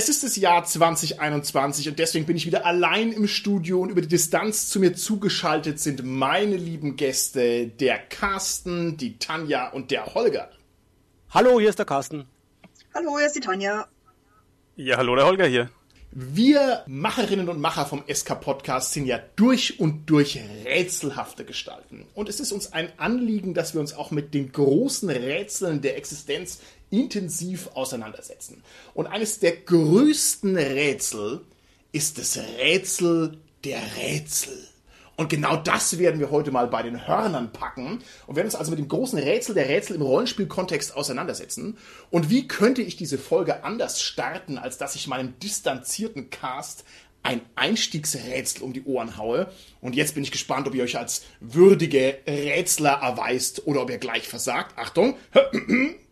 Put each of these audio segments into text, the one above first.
Es ist das Jahr 2021 und deswegen bin ich wieder allein im Studio und über die Distanz zu mir zugeschaltet sind meine lieben Gäste, der Carsten, die Tanja und der Holger. Hallo, hier ist der Carsten. Hallo, hier ist die Tanja. Ja, hallo, der Holger hier. Wir Macherinnen und Macher vom SK Podcast sind ja durch und durch rätselhafte Gestalten. Und es ist uns ein Anliegen, dass wir uns auch mit den großen Rätseln der Existenz intensiv auseinandersetzen. Und eines der größten Rätsel ist das Rätsel der Rätsel. Und genau das werden wir heute mal bei den Hörnern packen und werden uns also mit dem großen Rätsel der Rätsel im Rollenspielkontext auseinandersetzen. Und wie könnte ich diese Folge anders starten, als dass ich meinem distanzierten Cast ein Einstiegsrätsel um die Ohren haue. Und jetzt bin ich gespannt, ob ihr euch als würdige Rätsler erweist oder ob ihr gleich versagt. Achtung!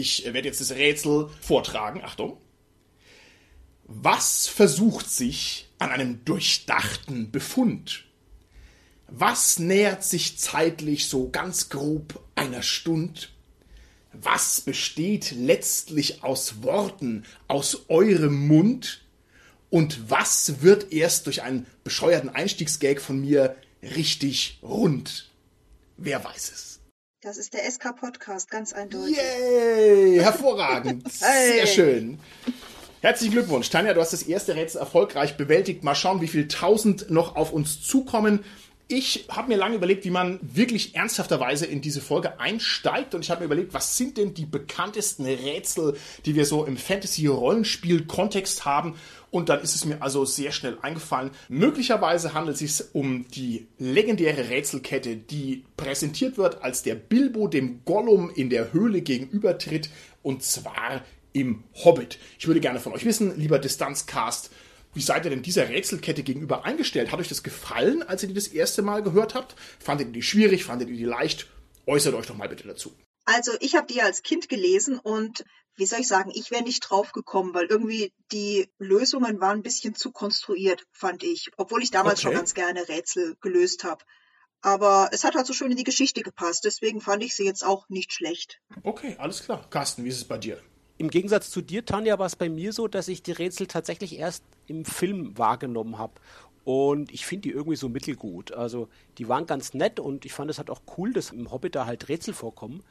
Ich werde jetzt das Rätsel vortragen. Achtung! Was versucht sich an einem durchdachten Befund? Was nähert sich zeitlich so ganz grob einer Stund? Was besteht letztlich aus Worten aus eurem Mund? Und was wird erst durch einen bescheuerten Einstiegsgag von mir richtig rund? Wer weiß es? Das ist der SK-Podcast, ganz eindeutig. Yay! Hervorragend! Hey. Sehr schön. Herzlichen Glückwunsch, Tanja, du hast das erste Rätsel erfolgreich bewältigt. Mal schauen, wie viel tausend noch auf uns zukommen. Ich habe mir lange überlegt, wie man wirklich ernsthafterweise in diese Folge einsteigt und ich habe mir überlegt, was sind denn die bekanntesten Rätsel, die wir so im Fantasy-Rollenspiel-Kontext haben und dann ist es mir also sehr schnell eingefallen. Möglicherweise handelt es sich um die legendäre Rätselkette, die präsentiert wird, als der Bilbo dem Gollum in der Höhle gegenübertritt und zwar im Hobbit. Ich würde gerne von euch wissen, lieber Distanzcast, wie seid ihr denn dieser Rätselkette gegenüber eingestellt? Hat euch das gefallen, als ihr die das erste Mal gehört habt? Fandet ihr die schwierig? Fandet ihr die leicht? Äußert euch doch mal bitte dazu. Also ich habe die als Kind gelesen und wie soll ich sagen, ich wäre nicht drauf gekommen, weil irgendwie die Lösungen waren ein bisschen zu konstruiert, fand ich. Obwohl ich damals Okay. schon ganz gerne Rätsel gelöst habe. Aber es hat halt so schön in die Geschichte gepasst, deswegen fand ich sie jetzt auch nicht schlecht. Okay, alles klar. Carsten, wie ist es bei dir? Im Gegensatz zu dir, Tanja, war es bei mir so, dass ich die Rätsel tatsächlich erst im Film wahrgenommen habe. Und ich finde die irgendwie so mittelgut. Also die waren ganz nett und ich fand es halt auch cool, dass im Hobbit da halt Rätsel vorkommen.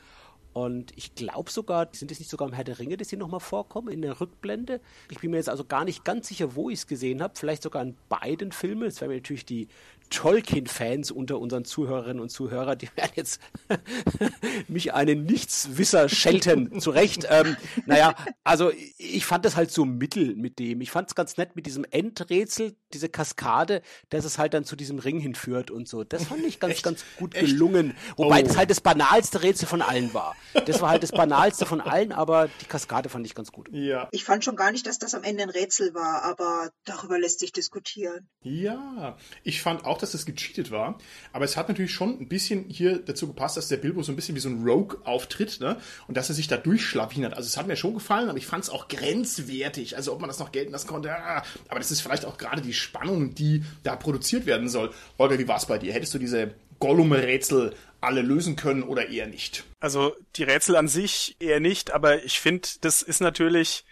Und ich glaube sogar, sind es nicht sogar im Herr der Ringe, dass sie nochmal vorkommen in der Rückblende? Ich bin mir jetzt also gar nicht ganz sicher, wo ich es gesehen habe. Vielleicht sogar in beiden Filmen. Jetzt werden wir natürlich die Tolkien-Fans unter unseren Zuhörerinnen und Zuhörern, die werden jetzt mich einen Nichtswisser schelten. Zu Recht. Ähm, naja, also ich fand das halt so mittel mit dem. Ich fand es ganz nett mit diesem Endrätsel, diese Kaskade, dass es halt dann zu diesem Ring hinführt und so. Das fand ich ganz, Echt? ganz gut Echt? gelungen. Wobei Oh. das halt das banalste Rätsel von allen war. Das war halt das banalste von allen, aber die Kaskade fand ich ganz gut. Ja. Ich fand schon gar nicht, dass das am Ende ein Rätsel war, aber darüber lässt sich diskutieren. Ja, ich fand auch, dass das gecheatet war, aber es hat natürlich schon ein bisschen hier dazu gepasst, dass der Bilbo so ein bisschen wie so ein Rogue auftritt, ne? Und dass er sich da durchschlawinert. Also es hat mir schon gefallen, aber ich fand es auch grenzwertig. Also ob man das noch gelten lassen konnte, ah, aber das ist vielleicht auch gerade die Spannung, die da produziert werden soll. Holger, wie war es bei dir? Hättest du diese Gollum-Rätsel alle lösen können oder eher nicht? Also die Rätsel an sich eher nicht, aber ich finde, das ist natürlich,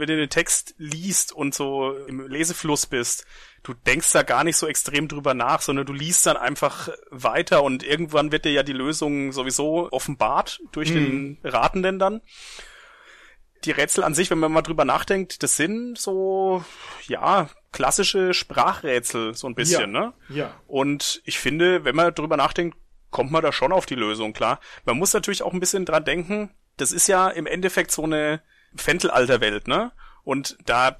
wenn du den Text liest und so im Lesefluss bist, du denkst da gar nicht so extrem drüber nach, sondern du liest dann einfach weiter und irgendwann wird dir ja die Lösung sowieso offenbart durch den Ratenden dann. Die Rätsel an sich, wenn man mal drüber nachdenkt, das sind so, ja, klassische Sprachrätsel, so ein bisschen, Ja. ne? Ja. Und ich finde, wenn man drüber nachdenkt, kommt man da schon auf die Lösung, klar. Man muss natürlich auch ein bisschen dran denken, das ist ja im Endeffekt so eine Fentelalterwelt, ne? Und da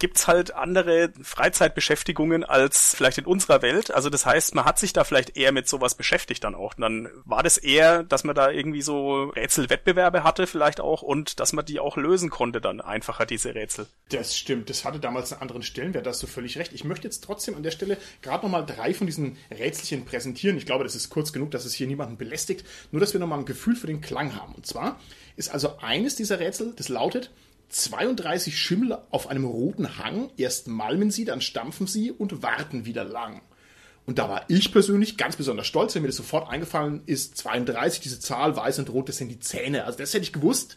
gibt's halt andere Freizeitbeschäftigungen als vielleicht in unserer Welt. Also das heißt, man hat sich da vielleicht eher mit sowas beschäftigt dann auch. Und dann war das eher, dass man da irgendwie so Rätselwettbewerbe hatte vielleicht auch und dass man die auch lösen konnte dann einfacher, diese Rätsel. Das stimmt. Das hatte damals einen anderen Stellenwert, da hast du völlig recht. Ich möchte jetzt trotzdem an der Stelle gerade nochmal drei von diesen Rätselchen präsentieren. Ich glaube, das ist kurz genug, dass es hier niemanden belästigt. Nur, dass wir nochmal ein Gefühl für den Klang haben. Und zwar ist also eines dieser Rätsel, das lautet, 32 Schimmel auf einem roten Hang. Erst malmen sie, dann stampfen sie und warten wieder lang. Und da war ich persönlich ganz besonders stolz, wenn mir das sofort eingefallen ist. 32, diese Zahl, weiß und rot, das sind die Zähne. Also das hätte ich gewusst.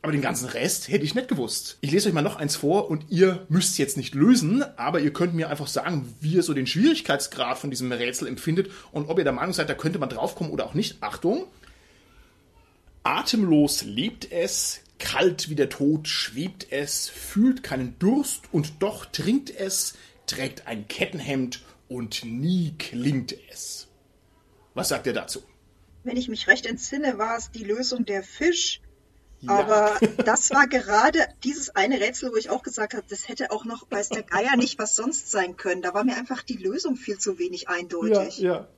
Aber den ganzen Rest hätte ich nicht gewusst. Ich lese euch mal noch eins vor und ihr müsst jetzt nicht lösen, aber ihr könnt mir einfach sagen, wie ihr so den Schwierigkeitsgrad von diesem Rätsel empfindet und ob ihr der Meinung seid, da könnte man draufkommen oder auch nicht. Achtung! Atemlos lebt es, Kalt wie der Tod schwebt es, fühlt keinen Durst und doch trinkt es, trägt ein Kettenhemd und nie klingt es. Was sagt ihr dazu? Wenn ich mich recht entsinne, war es die Lösung der Fisch. Ja. Aber das war gerade dieses eine Rätsel, wo ich auch gesagt habe, das hätte auch noch weiß der Geier nicht was sonst sein können. Da war mir einfach die Lösung viel zu wenig eindeutig. Ja,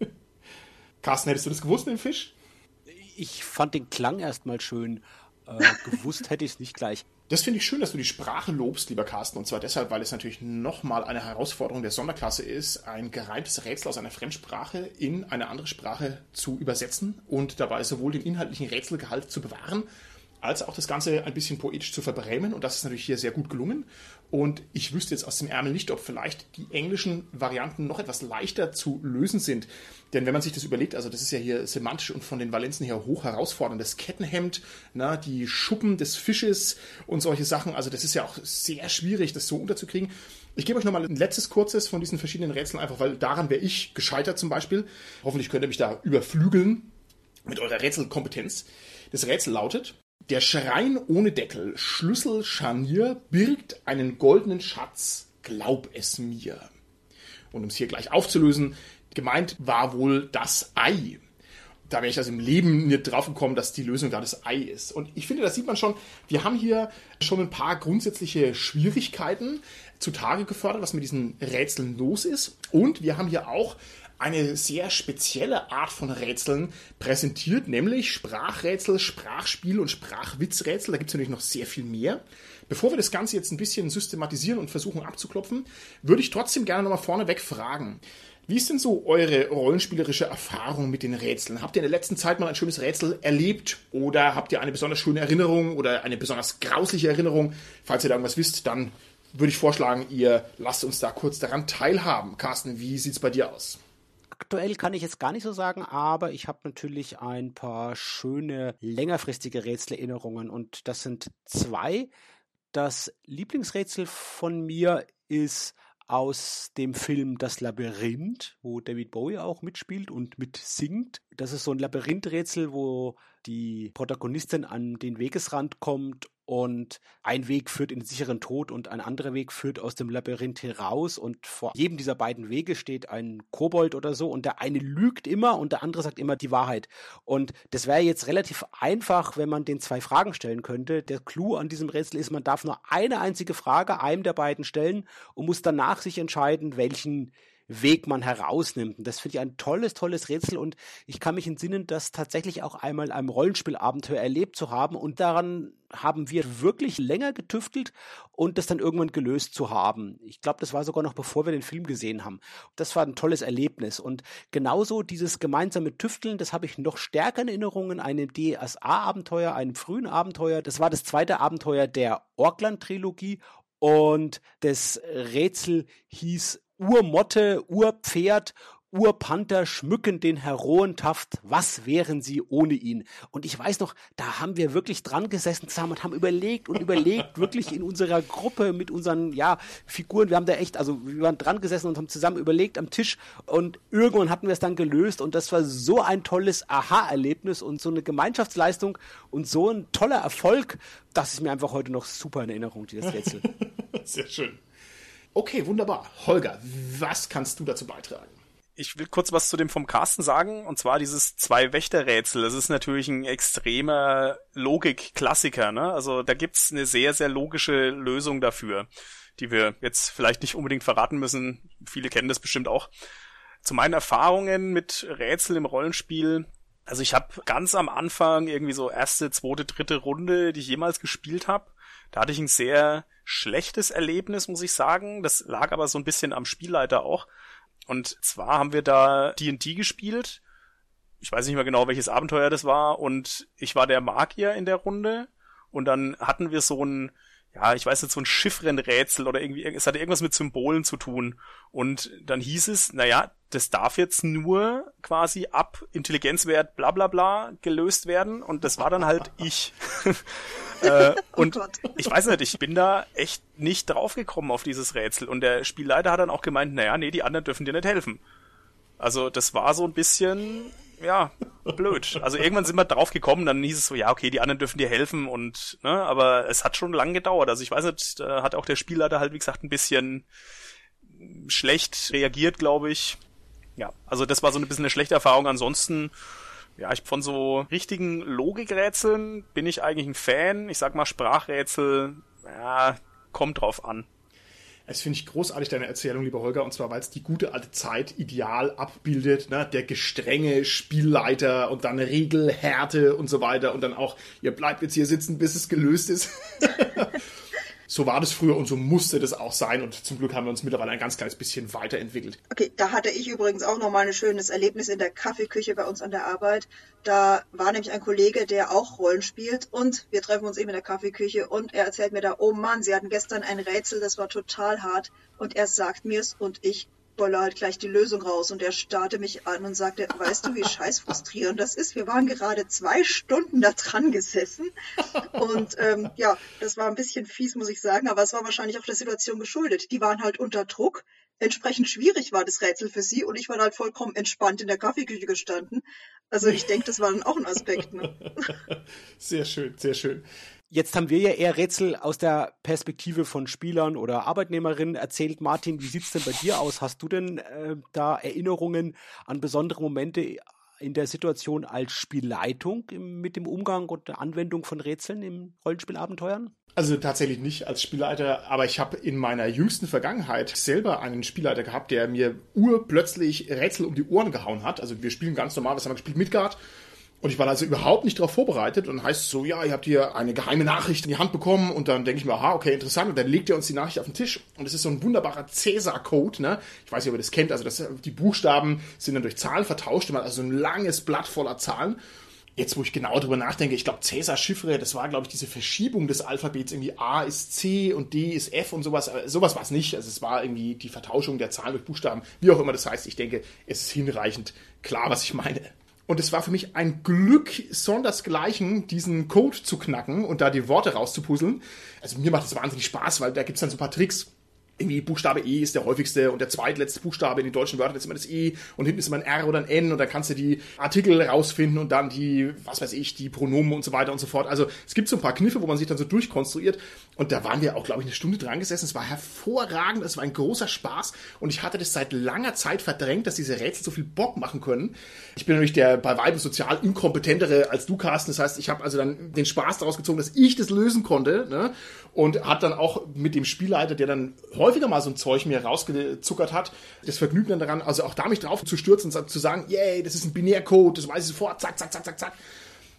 ja. Carsten, hättest du das gewusst, den Fisch? Ich fand den Klang erstmal schön. Äh, gewusst hätte ich es nicht gleich. Das finde ich schön, dass du die Sprache lobst, lieber Carsten. Und zwar deshalb, weil es natürlich nochmal eine Herausforderung der Sonderklasse ist, ein gereimtes Rätsel aus einer Fremdsprache in eine andere Sprache zu übersetzen und dabei sowohl den inhaltlichen Rätselgehalt zu bewahren, als auch das Ganze ein bisschen poetisch zu verbrämen. Und das ist natürlich hier sehr gut gelungen. Und ich wüsste jetzt aus dem Ärmel nicht, ob vielleicht die englischen Varianten noch etwas leichter zu lösen sind. Denn wenn man sich das überlegt, also das ist ja hier semantisch und von den Valenzen her hoch herausfordernd. Das Kettenhemd, na, die Schuppen des Fisches und solche Sachen. Also das ist ja auch sehr schwierig, das so unterzukriegen. Ich gebe euch nochmal ein letztes kurzes von diesen verschiedenen Rätseln, einfach weil daran wäre ich gescheitert zum Beispiel. Hoffentlich könnt ihr mich da überflügeln mit eurer Rätselkompetenz. Das Rätsel lautet, der Schrein ohne Deckel, Schlüssel, Scharnier, birgt einen goldenen Schatz, glaub es mir. Und um es hier gleich aufzulösen, gemeint war wohl das Ei. Da wäre ich also im Leben nicht drauf gekommen, dass die Lösung da das Ei ist. Und ich finde, das sieht man schon, wir haben hier schon ein paar grundsätzliche Schwierigkeiten zutage gefördert, was mit diesen Rätseln los ist. Und wir haben hier auch eine sehr spezielle Art von Rätseln präsentiert, nämlich Sprachrätsel, Sprachspiel und Sprachwitzrätsel. Da gibt es natürlich noch sehr viel mehr. Bevor wir das Ganze jetzt ein bisschen systematisieren und versuchen abzuklopfen, würde ich trotzdem gerne nochmal vorneweg fragen. Wie ist denn so eure rollenspielerische Erfahrung mit den Rätseln? Habt ihr in der letzten Zeit mal ein schönes Rätsel erlebt oder habt ihr eine besonders schöne Erinnerung oder eine besonders grausliche Erinnerung? Falls ihr da irgendwas wisst, dann würde ich vorschlagen, ihr lasst uns da kurz daran teilhaben. Carsten, wie sieht es bei dir aus? Aktuell kann ich jetzt gar nicht so sagen, aber ich habe natürlich ein paar schöne längerfristige Rätselerinnerungen und das sind zwei. Das Lieblingsrätsel von mir ist aus dem Film Das Labyrinth, wo David Bowie auch mitspielt und mitsingt. Das ist so ein Labyrinthrätsel, wo die Protagonistin an den Wegesrand kommt und ein Weg führt in den sicheren Tod und ein anderer Weg führt aus dem Labyrinth heraus und vor jedem dieser beiden Wege steht ein Kobold oder so und der eine lügt immer und der andere sagt immer die Wahrheit. Und das wäre jetzt relativ einfach, wenn man den zwei Fragen stellen könnte. Der Clou an diesem Rätsel ist, man darf nur eine einzige Frage einem der beiden stellen und muss danach sich entscheiden, welchen Weg man herausnimmt. Und das finde ich ein tolles, tolles Rätsel und ich kann mich entsinnen, das tatsächlich auch einmal in einem Rollenspielabenteuer erlebt zu haben und daran haben wir wirklich länger getüftelt und das dann irgendwann gelöst zu haben. Ich glaube, das war sogar noch bevor wir den Film gesehen haben. Das war ein tolles Erlebnis und genauso dieses gemeinsame Tüfteln, das habe ich noch stärker in Erinnerungen, einem DSA-Abenteuer, einem frühen Abenteuer. Das war das zweite Abenteuer der Orkland-Trilogie und das Rätsel hieß Urmotte, Urpferd, Urpanther schmücken den Heroentaft, was wären sie ohne ihn? Und ich weiß noch, da haben wir wirklich dran gesessen zusammen und haben überlegt und überlegt, wirklich in unserer Gruppe mit unseren, ja, Figuren, wir haben da echt, also wir waren dran gesessen und haben zusammen überlegt am Tisch und irgendwann hatten wir es dann gelöst und das war so ein tolles Aha-Erlebnis und so eine Gemeinschaftsleistung und so ein toller Erfolg, das ist mir einfach heute noch super in Erinnerung, dieses Rätsel. Sehr schön. Okay, wunderbar. Holger, was kannst du dazu beitragen? Ich will kurz was zu dem vom Carsten sagen, und zwar dieses Zwei-Wächter-Rätsel. Das ist natürlich ein extremer Logik-Klassiker, ne? Also da gibt's eine sehr, sehr logische Lösung dafür, die wir jetzt vielleicht nicht unbedingt verraten müssen. Viele kennen das bestimmt auch. Zu meinen Erfahrungen mit Rätsel im Rollenspiel also ich habe ganz am Anfang irgendwie so erste, zweite, dritte Runde, die ich jemals gespielt habe, da hatte ich ein sehr schlechtes Erlebnis, muss ich sagen. Das lag aber so ein bisschen am Spielleiter auch. Und zwar haben wir da D&D gespielt. Ich weiß nicht mehr genau, welches Abenteuer das war. Und ich war der Magier in der Runde. Und dann hatten wir so ein, ja, ich weiß nicht, so ein Chiffrenrätsel oder irgendwie, es hatte irgendwas mit Symbolen zu tun. Und dann hieß es, naja, das darf jetzt nur quasi ab Intelligenzwert bla bla bla gelöst werden. Und das war dann halt ich. äh, oh und Gott. ich weiß nicht, ich bin da echt nicht draufgekommen auf dieses Rätsel. Und der Spielleiter hat dann auch gemeint, naja, nee, die anderen dürfen dir nicht helfen. Also das war so ein bisschen, ja, blöd. Also irgendwann sind wir drauf gekommen, dann hieß es so, ja, okay, die anderen dürfen dir helfen und, ne, aber es hat schon lang gedauert. Also ich weiß nicht, da hat auch der Spielleiter halt, wie gesagt, ein bisschen schlecht reagiert, glaube ich. Ja, also das war so ein bisschen eine schlechte Erfahrung. Ansonsten, ja, ich von so richtigen Logikrätseln bin ich eigentlich ein Fan. Ich sag mal Sprachrätsel, ja, kommt drauf an. Es finde ich großartig, deine Erzählung, lieber Holger, und zwar, weil es die gute alte Zeit ideal abbildet, ne? der gestrenge Spielleiter und dann Regelhärte und so weiter und dann auch, ihr bleibt jetzt hier sitzen, bis es gelöst ist. so war das früher und so musste das auch sein. Und zum Glück haben wir uns mittlerweile ein ganz kleines bisschen weiterentwickelt. Okay, da hatte ich übrigens auch nochmal ein schönes Erlebnis in der Kaffeeküche bei uns an der Arbeit. Da war nämlich ein Kollege, der auch Rollen spielt und wir treffen uns eben in der Kaffeeküche und er erzählt mir da, oh Mann, sie hatten gestern ein Rätsel, das war total hart und er sagt mir's und ich halt gleich die Lösung raus und er starrte mich an und sagte, weißt du, wie scheiß frustrierend das ist? Wir waren gerade zwei Stunden da dran gesessen und ähm, ja, das war ein bisschen fies, muss ich sagen, aber es war wahrscheinlich auch der Situation geschuldet. Die waren halt unter Druck. Entsprechend schwierig war das Rätsel für sie und ich war halt vollkommen entspannt in der Kaffeeküche gestanden. Also ich denke, das war dann auch ein Aspekt. Ne? Sehr schön, sehr schön. Jetzt haben wir ja eher Rätsel aus der Perspektive von Spielern oder Arbeitnehmerinnen erzählt. Martin, wie sieht's denn bei dir aus? Hast du denn äh, da Erinnerungen an besondere Momente in der Situation als Spielleitung im, mit dem Umgang und der Anwendung von Rätseln im Rollenspielabenteuern? Also tatsächlich nicht als Spielleiter, aber ich habe in meiner jüngsten Vergangenheit selber einen Spielleiter gehabt, der mir urplötzlich Rätsel um die Ohren gehauen hat. Also wir spielen ganz normal, was haben wir gespielt? Midgard. Und ich war also überhaupt nicht darauf vorbereitet und heißt so, ja, ihr habt hier eine geheime Nachricht in die Hand bekommen und dann denke ich mir, aha, okay, interessant. Und dann legt er uns die Nachricht auf den Tisch und es ist so ein wunderbarer Cäsar-Code, ne? Ich weiß nicht, ob ihr das kennt, also das, die Buchstaben sind dann durch Zahlen vertauscht, also so ein langes Blatt voller Zahlen. Jetzt, wo ich genau drüber nachdenke, ich glaube, Cäsar Chiffre, das war, glaube ich, diese Verschiebung des Alphabets. Irgendwie A ist C und D ist F und sowas. Aber sowas war es nicht. Also es war irgendwie die Vertauschung der Zahlen durch Buchstaben. Wie auch immer das heißt, ich denke, es ist hinreichend klar, was ich meine. Und es war für mich ein Glück sondersgleichen, diesen Code zu knacken und da die Worte rauszupuzzeln. Also mir macht es wahnsinnig Spaß, weil da gibt es dann so ein paar Tricks irgendwie Buchstabe E ist der häufigste und der zweitletzte Buchstabe in den deutschen Wörtern ist immer das E und hinten ist immer ein R oder ein N und dann kannst du die Artikel rausfinden und dann die, was weiß ich, die Pronomen und so weiter und so fort. Also es gibt so ein paar Kniffe, wo man sich dann so durchkonstruiert und da waren wir auch, glaube ich, eine Stunde dran gesessen. Es war hervorragend, es war ein großer Spaß und ich hatte das seit langer Zeit verdrängt, dass diese Rätsel so viel Bock machen können. Ich bin natürlich der bei Weiben sozial inkompetentere als du, Carsten. Das heißt, ich habe also dann den Spaß daraus gezogen, dass ich das lösen konnte ne? und hat dann auch mit dem Spielleiter, der dann häufiger mal so ein Zeug mir rausgezuckert hat, das Vergnügen dann daran, also auch da mich drauf zu stürzen und zu sagen, yay, das ist ein Binärcode, das weiß ich sofort, zack, zack, zack, zack, zack.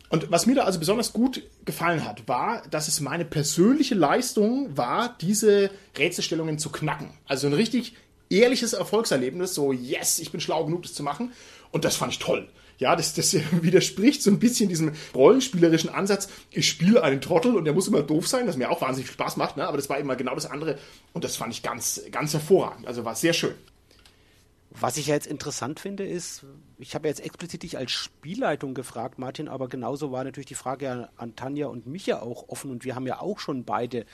Und was mir da also besonders gut gefallen hat, war, dass es meine persönliche Leistung war, diese Rätselstellungen zu knacken. Also ein richtig ehrliches Erfolgserlebnis, so yes, ich bin schlau genug, das zu machen. Und das fand ich toll ja, das, das widerspricht so ein bisschen diesem rollenspielerischen Ansatz. Ich spiele einen Trottel und der muss immer doof sein, das mir auch wahnsinnig Spaß macht, ne? aber das war immer genau das andere und das fand ich ganz, ganz hervorragend. Also war sehr schön. Was ich jetzt interessant finde, ist, ich habe jetzt explizit dich als Spielleitung gefragt, Martin, aber genauso war natürlich die Frage an Tanja und mich ja auch offen und wir haben ja auch schon beide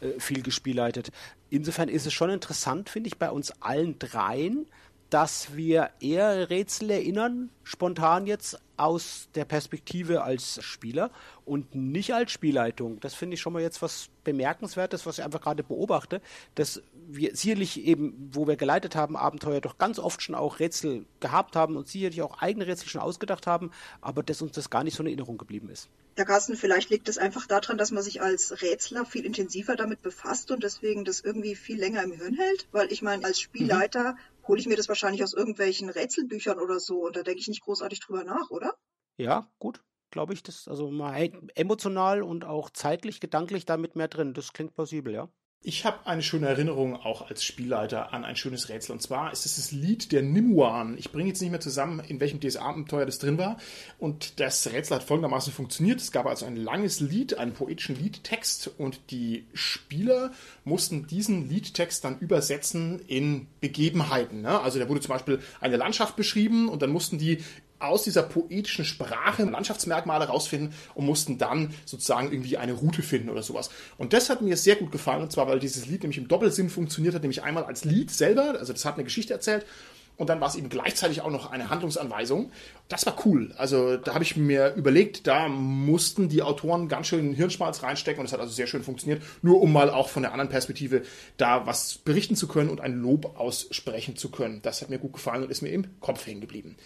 äh, viel gespielleitet. Insofern ist es schon interessant, finde ich, bei uns allen dreien, dass wir eher Rätsel erinnern, spontan jetzt aus der Perspektive als Spieler und nicht als Spielleitung. Das finde ich schon mal jetzt was Bemerkenswertes, was ich einfach gerade beobachte, dass wir sicherlich eben, wo wir geleitet haben, Abenteuer doch ganz oft schon auch Rätsel gehabt haben und sicherlich auch eigene Rätsel schon ausgedacht haben, aber dass uns das gar nicht so in Erinnerung geblieben ist. Der Carsten, vielleicht liegt es einfach daran, dass man sich als Rätsler viel intensiver damit befasst und deswegen das irgendwie viel länger im Hirn hält, weil ich meine, als Spielleiter mhm. Hole ich mir das wahrscheinlich aus irgendwelchen Rätselbüchern oder so und da denke ich nicht großartig drüber nach, oder? Ja, gut, glaube ich, das also mal emotional und auch zeitlich, gedanklich damit mehr drin. Das klingt plausibel, ja. Ich habe eine schöne Erinnerung auch als Spielleiter an ein schönes Rätsel. Und zwar ist es das Lied der Nimwan. Ich bringe jetzt nicht mehr zusammen, in welchem DSA-Abenteuer das drin war. Und das Rätsel hat folgendermaßen funktioniert. Es gab also ein langes Lied, einen poetischen Liedtext. Und die Spieler mussten diesen Liedtext dann übersetzen in Begebenheiten. Ne? Also da wurde zum Beispiel eine Landschaft beschrieben und dann mussten die aus dieser poetischen Sprache Landschaftsmerkmale rausfinden und mussten dann sozusagen irgendwie eine Route finden oder sowas. Und das hat mir sehr gut gefallen, und zwar, weil dieses Lied nämlich im Doppelsinn funktioniert hat, nämlich einmal als Lied selber, also das hat eine Geschichte erzählt, und dann war es eben gleichzeitig auch noch eine Handlungsanweisung. Das war cool. Also da habe ich mir überlegt, da mussten die Autoren ganz schön Hirnschmalz reinstecken und es hat also sehr schön funktioniert, nur um mal auch von der anderen Perspektive da was berichten zu können und ein Lob aussprechen zu können. Das hat mir gut gefallen und ist mir im Kopf hängen geblieben.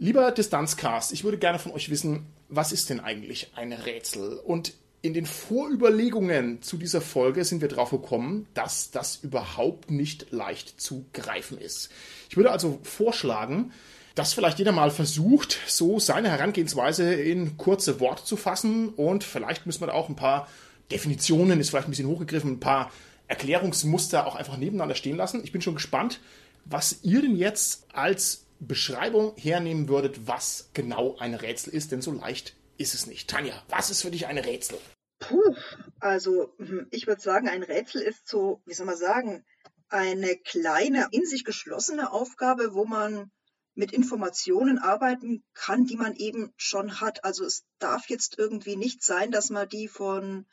Lieber Distanzcast, ich würde gerne von euch wissen, was ist denn eigentlich ein Rätsel? Und in den Vorüberlegungen zu dieser Folge sind wir drauf gekommen, dass das überhaupt nicht leicht zu greifen ist. Ich würde also vorschlagen, dass vielleicht jeder mal versucht, so seine Herangehensweise in kurze Worte zu fassen und vielleicht müssen wir da auch ein paar Definitionen, ist vielleicht ein bisschen hochgegriffen, ein paar Erklärungsmuster auch einfach nebeneinander stehen lassen. Ich bin schon gespannt, was ihr denn jetzt als Beschreibung hernehmen würdet, was genau ein Rätsel ist, denn so leicht ist es nicht. Tanja, was ist für dich ein Rätsel? Puh, also hm, ich würde sagen, ein Rätsel ist so, wie soll man sagen, eine kleine, in sich geschlossene Aufgabe, wo man mit Informationen arbeiten kann, die man eben schon hat. Also es darf jetzt irgendwie nicht sein, dass man die von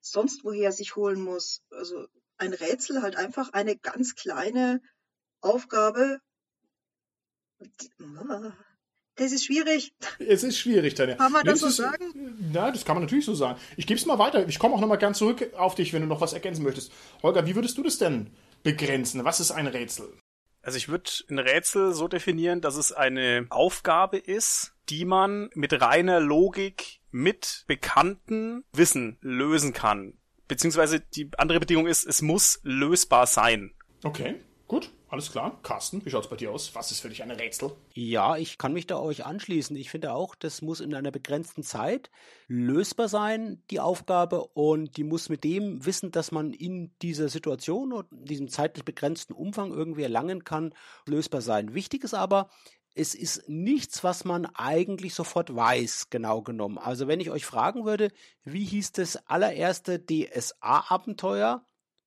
sonst woher sich holen muss. Also ein Rätsel halt einfach eine ganz kleine Aufgabe, das ist schwierig. Es ist schwierig, Tanja. Kann man das so ist, sagen? Na, das kann man natürlich so sagen. Ich gebe es mal weiter. Ich komme auch nochmal ganz zurück auf dich, wenn du noch was ergänzen möchtest. Holger, wie würdest du das denn begrenzen? Was ist ein Rätsel? Also ich würde ein Rätsel so definieren, dass es eine Aufgabe ist, die man mit reiner Logik mit bekannten Wissen lösen kann. Beziehungsweise die andere Bedingung ist, es muss lösbar sein. Okay, gut. Alles klar. Carsten, wie schaut's bei dir aus? Was ist für dich ein Rätsel? Ja, ich kann mich da euch anschließen. Ich finde auch, das muss in einer begrenzten Zeit lösbar sein, die Aufgabe, und die muss mit dem Wissen, dass man in dieser Situation und in diesem zeitlich begrenzten Umfang irgendwie erlangen kann, lösbar sein. Wichtig ist aber, es ist nichts, was man eigentlich sofort weiß, genau genommen. Also wenn ich euch fragen würde, wie hieß das allererste DSA-Abenteuer,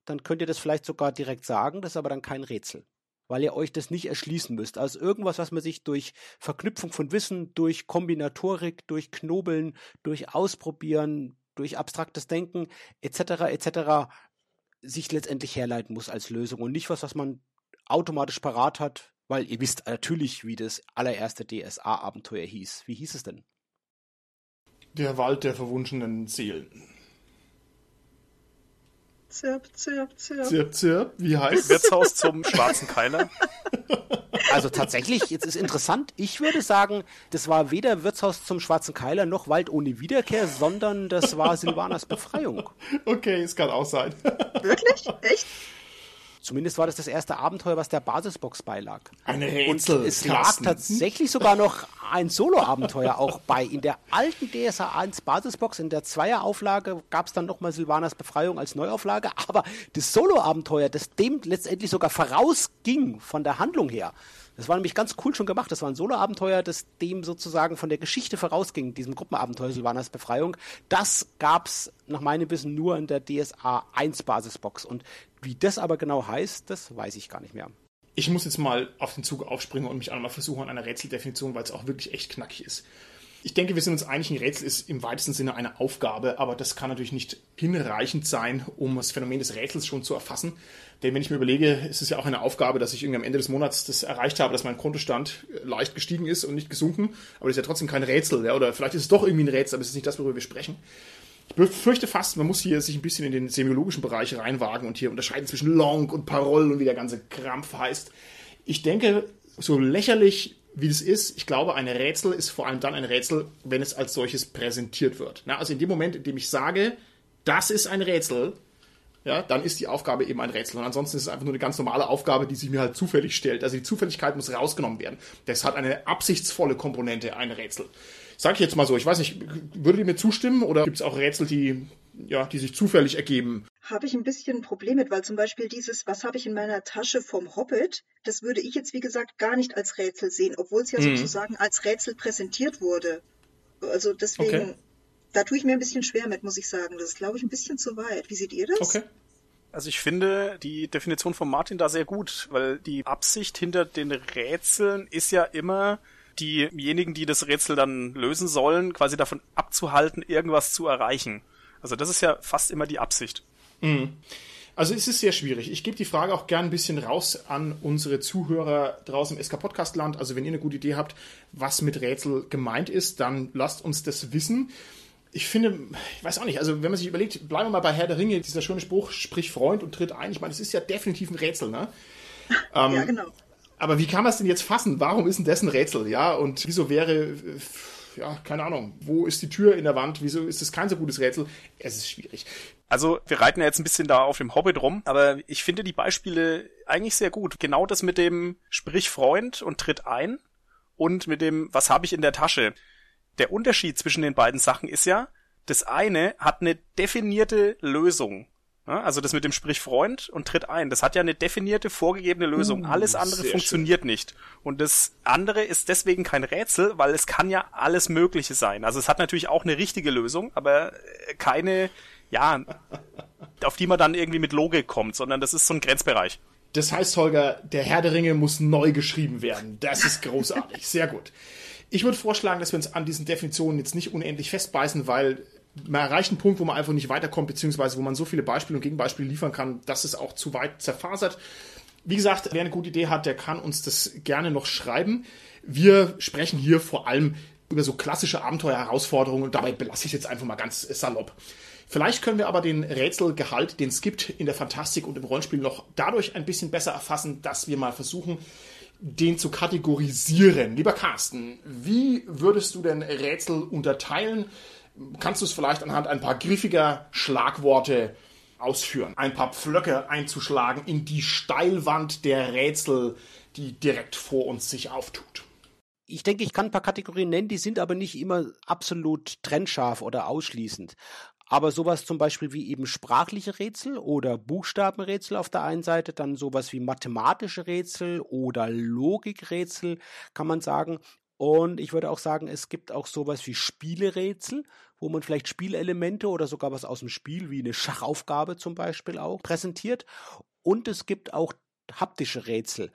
dann könnt ihr das vielleicht sogar direkt sagen, das ist aber dann kein Rätsel, weil ihr euch das nicht erschließen müsst. Also irgendwas, was man sich durch Verknüpfung von Wissen, durch Kombinatorik, durch Knobeln, durch Ausprobieren, durch abstraktes Denken etc. etc. sich letztendlich herleiten muss als Lösung und nicht was, was man automatisch parat hat, weil ihr wisst natürlich, wie das allererste DSA-Abenteuer hieß. Wie hieß es denn? Der Wald der verwunschenen Seelen. Zirp, zirp, zirp. Zirp, zirp. Wie heißt Wirtshaus zum schwarzen Keiler? Also tatsächlich, jetzt ist interessant, ich würde sagen, das war weder Wirtshaus zum Schwarzen Keiler noch Wald ohne Wiederkehr, sondern das war Silvanas Befreiung. Okay, es kann auch sein. Wirklich? Echt? Zumindest war das das erste Abenteuer, was der Basisbox beilag. Ein Rätsel. Und es lag tatsächlich sogar noch ein Solo-Abenteuer auch bei. In der alten DSA 1 Basisbox, in der Zweierauflage, gab es dann nochmal Silvanas Befreiung als Neuauflage. Aber das Solo-Abenteuer, das dem letztendlich sogar vorausging von der Handlung her, das war nämlich ganz cool schon gemacht. Das war ein Solo-Abenteuer, das dem sozusagen von der Geschichte vorausging, diesem Gruppenabenteuer Silvanas Befreiung. Das gab's nach meinem Wissen nur in der DSA 1 Basisbox. Und wie das aber genau heißt, das weiß ich gar nicht mehr. Ich muss jetzt mal auf den Zug aufspringen und mich einmal versuchen an einer Rätseldefinition, weil es auch wirklich echt knackig ist. Ich denke, wir sind uns einig, ein Rätsel ist im weitesten Sinne eine Aufgabe, aber das kann natürlich nicht hinreichend sein, um das Phänomen des Rätsels schon zu erfassen. Denn wenn ich mir überlege, ist es ja auch eine Aufgabe, dass ich irgendwie am Ende des Monats das erreicht habe, dass mein Kontostand leicht gestiegen ist und nicht gesunken. Aber das ist ja trotzdem kein Rätsel. Ja? Oder vielleicht ist es doch irgendwie ein Rätsel, aber es ist nicht das, worüber wir sprechen. Ich befürchte fast, man muss hier sich ein bisschen in den semiologischen Bereich reinwagen und hier unterscheiden zwischen Long und Parole und wie der ganze Krampf heißt. Ich denke, so lächerlich wie das ist, ich glaube, ein Rätsel ist vor allem dann ein Rätsel, wenn es als solches präsentiert wird. Na, also in dem Moment, in dem ich sage, das ist ein Rätsel, ja, dann ist die Aufgabe eben ein Rätsel. Und ansonsten ist es einfach nur eine ganz normale Aufgabe, die sich mir halt zufällig stellt. Also die Zufälligkeit muss rausgenommen werden. Das hat eine absichtsvolle Komponente, ein Rätsel. Sag ich jetzt mal so, ich weiß nicht, würdet ihr mir zustimmen oder gibt es auch Rätsel, die, ja, die sich zufällig ergeben? Habe ich ein bisschen ein Problem mit, weil zum Beispiel dieses, was habe ich in meiner Tasche vom Hobbit, das würde ich jetzt wie gesagt gar nicht als Rätsel sehen, obwohl es ja mhm. sozusagen als Rätsel präsentiert wurde. Also deswegen, okay. da tue ich mir ein bisschen schwer mit, muss ich sagen. Das ist, glaube ich, ein bisschen zu weit. Wie seht ihr das? Okay. Also ich finde die Definition von Martin da sehr gut, weil die Absicht hinter den Rätseln ist ja immer, diejenigen, die das Rätsel dann lösen sollen, quasi davon abzuhalten, irgendwas zu erreichen. Also das ist ja fast immer die Absicht. Mhm. Also es ist sehr schwierig. Ich gebe die Frage auch gern ein bisschen raus an unsere Zuhörer draußen im SK Podcast Land. Also wenn ihr eine gute Idee habt, was mit Rätsel gemeint ist, dann lasst uns das wissen. Ich finde, ich weiß auch nicht, also wenn man sich überlegt, bleiben wir mal bei Herr der Ringe, dieser schöne Spruch, sprich Freund und tritt ein. Ich meine, das ist ja definitiv ein Rätsel, ne? ja, ähm, genau. Aber wie kann man es denn jetzt fassen? Warum ist denn das ein Rätsel? Ja, und wieso wäre, ja, keine Ahnung, wo ist die Tür in der Wand? Wieso ist es kein so gutes Rätsel? Es ist schwierig. Also, wir reiten ja jetzt ein bisschen da auf dem Hobbit rum, aber ich finde die Beispiele eigentlich sehr gut. Genau das mit dem Sprich Freund und tritt ein und mit dem Was habe ich in der Tasche? Der Unterschied zwischen den beiden Sachen ist ja, das eine hat eine definierte Lösung also das mit dem Sprich Freund und tritt ein. Das hat ja eine definierte, vorgegebene Lösung. Uh, alles andere funktioniert schön. nicht. Und das andere ist deswegen kein Rätsel, weil es kann ja alles Mögliche sein. Also es hat natürlich auch eine richtige Lösung, aber äh, keine, ja, auf die man dann irgendwie mit Logik kommt, sondern das ist so ein Grenzbereich. Das heißt, Holger, der Herr der Ringe muss neu geschrieben werden. Das ist großartig. Sehr gut. Ich würde vorschlagen, dass wir uns an diesen Definitionen jetzt nicht unendlich festbeißen, weil man erreicht einen Punkt, wo man einfach nicht weiterkommt, beziehungsweise wo man so viele Beispiele und Gegenbeispiele liefern kann, dass es auch zu weit zerfasert. Wie gesagt, wer eine gute Idee hat, der kann uns das gerne noch schreiben. Wir sprechen hier vor allem über so klassische Abenteuerherausforderungen und dabei belasse ich es jetzt einfach mal ganz salopp. Vielleicht können wir aber den Rätselgehalt, den es gibt in der Fantastik und im Rollenspiel noch dadurch ein bisschen besser erfassen, dass wir mal versuchen, den zu kategorisieren. Lieber Carsten, wie würdest du denn Rätsel unterteilen? Kannst du es vielleicht anhand ein paar griffiger Schlagworte ausführen, ein paar Pflöcke einzuschlagen in die Steilwand der Rätsel, die direkt vor uns sich auftut. Ich denke, ich kann ein paar Kategorien nennen, die sind aber nicht immer absolut trennscharf oder ausschließend. Aber sowas zum Beispiel wie eben sprachliche Rätsel oder Buchstabenrätsel auf der einen Seite, dann sowas wie mathematische Rätsel oder Logikrätsel, kann man sagen. Und ich würde auch sagen, es gibt auch sowas wie Spielerätsel, wo man vielleicht Spielelemente oder sogar was aus dem Spiel, wie eine Schachaufgabe zum Beispiel auch, präsentiert. Und es gibt auch haptische Rätsel.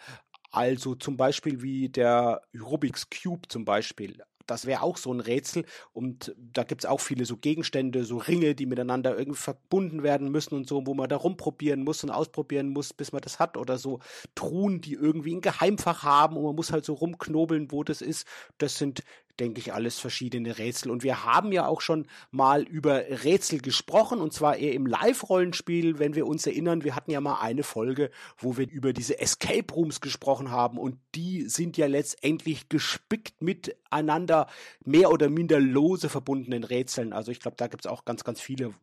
Also zum Beispiel wie der Rubik's Cube zum Beispiel das wäre auch so ein Rätsel. Und da gibt es auch viele so Gegenstände, so Ringe, die miteinander irgendwie verbunden werden müssen und so, wo man da rumprobieren muss und ausprobieren muss, bis man das hat. Oder so Truhen, die irgendwie ein Geheimfach haben und man muss halt so rumknobeln, wo das ist. Das sind denke ich, alles verschiedene Rätsel. Und wir haben ja auch schon mal über Rätsel gesprochen, und zwar eher im Live-Rollenspiel, wenn wir uns erinnern. Wir hatten ja mal eine Folge, wo wir über diese Escape Rooms gesprochen haben, und die sind ja letztendlich gespickt miteinander mehr oder minder lose verbundenen Rätseln. Also ich glaube, da gibt es auch ganz, ganz viele,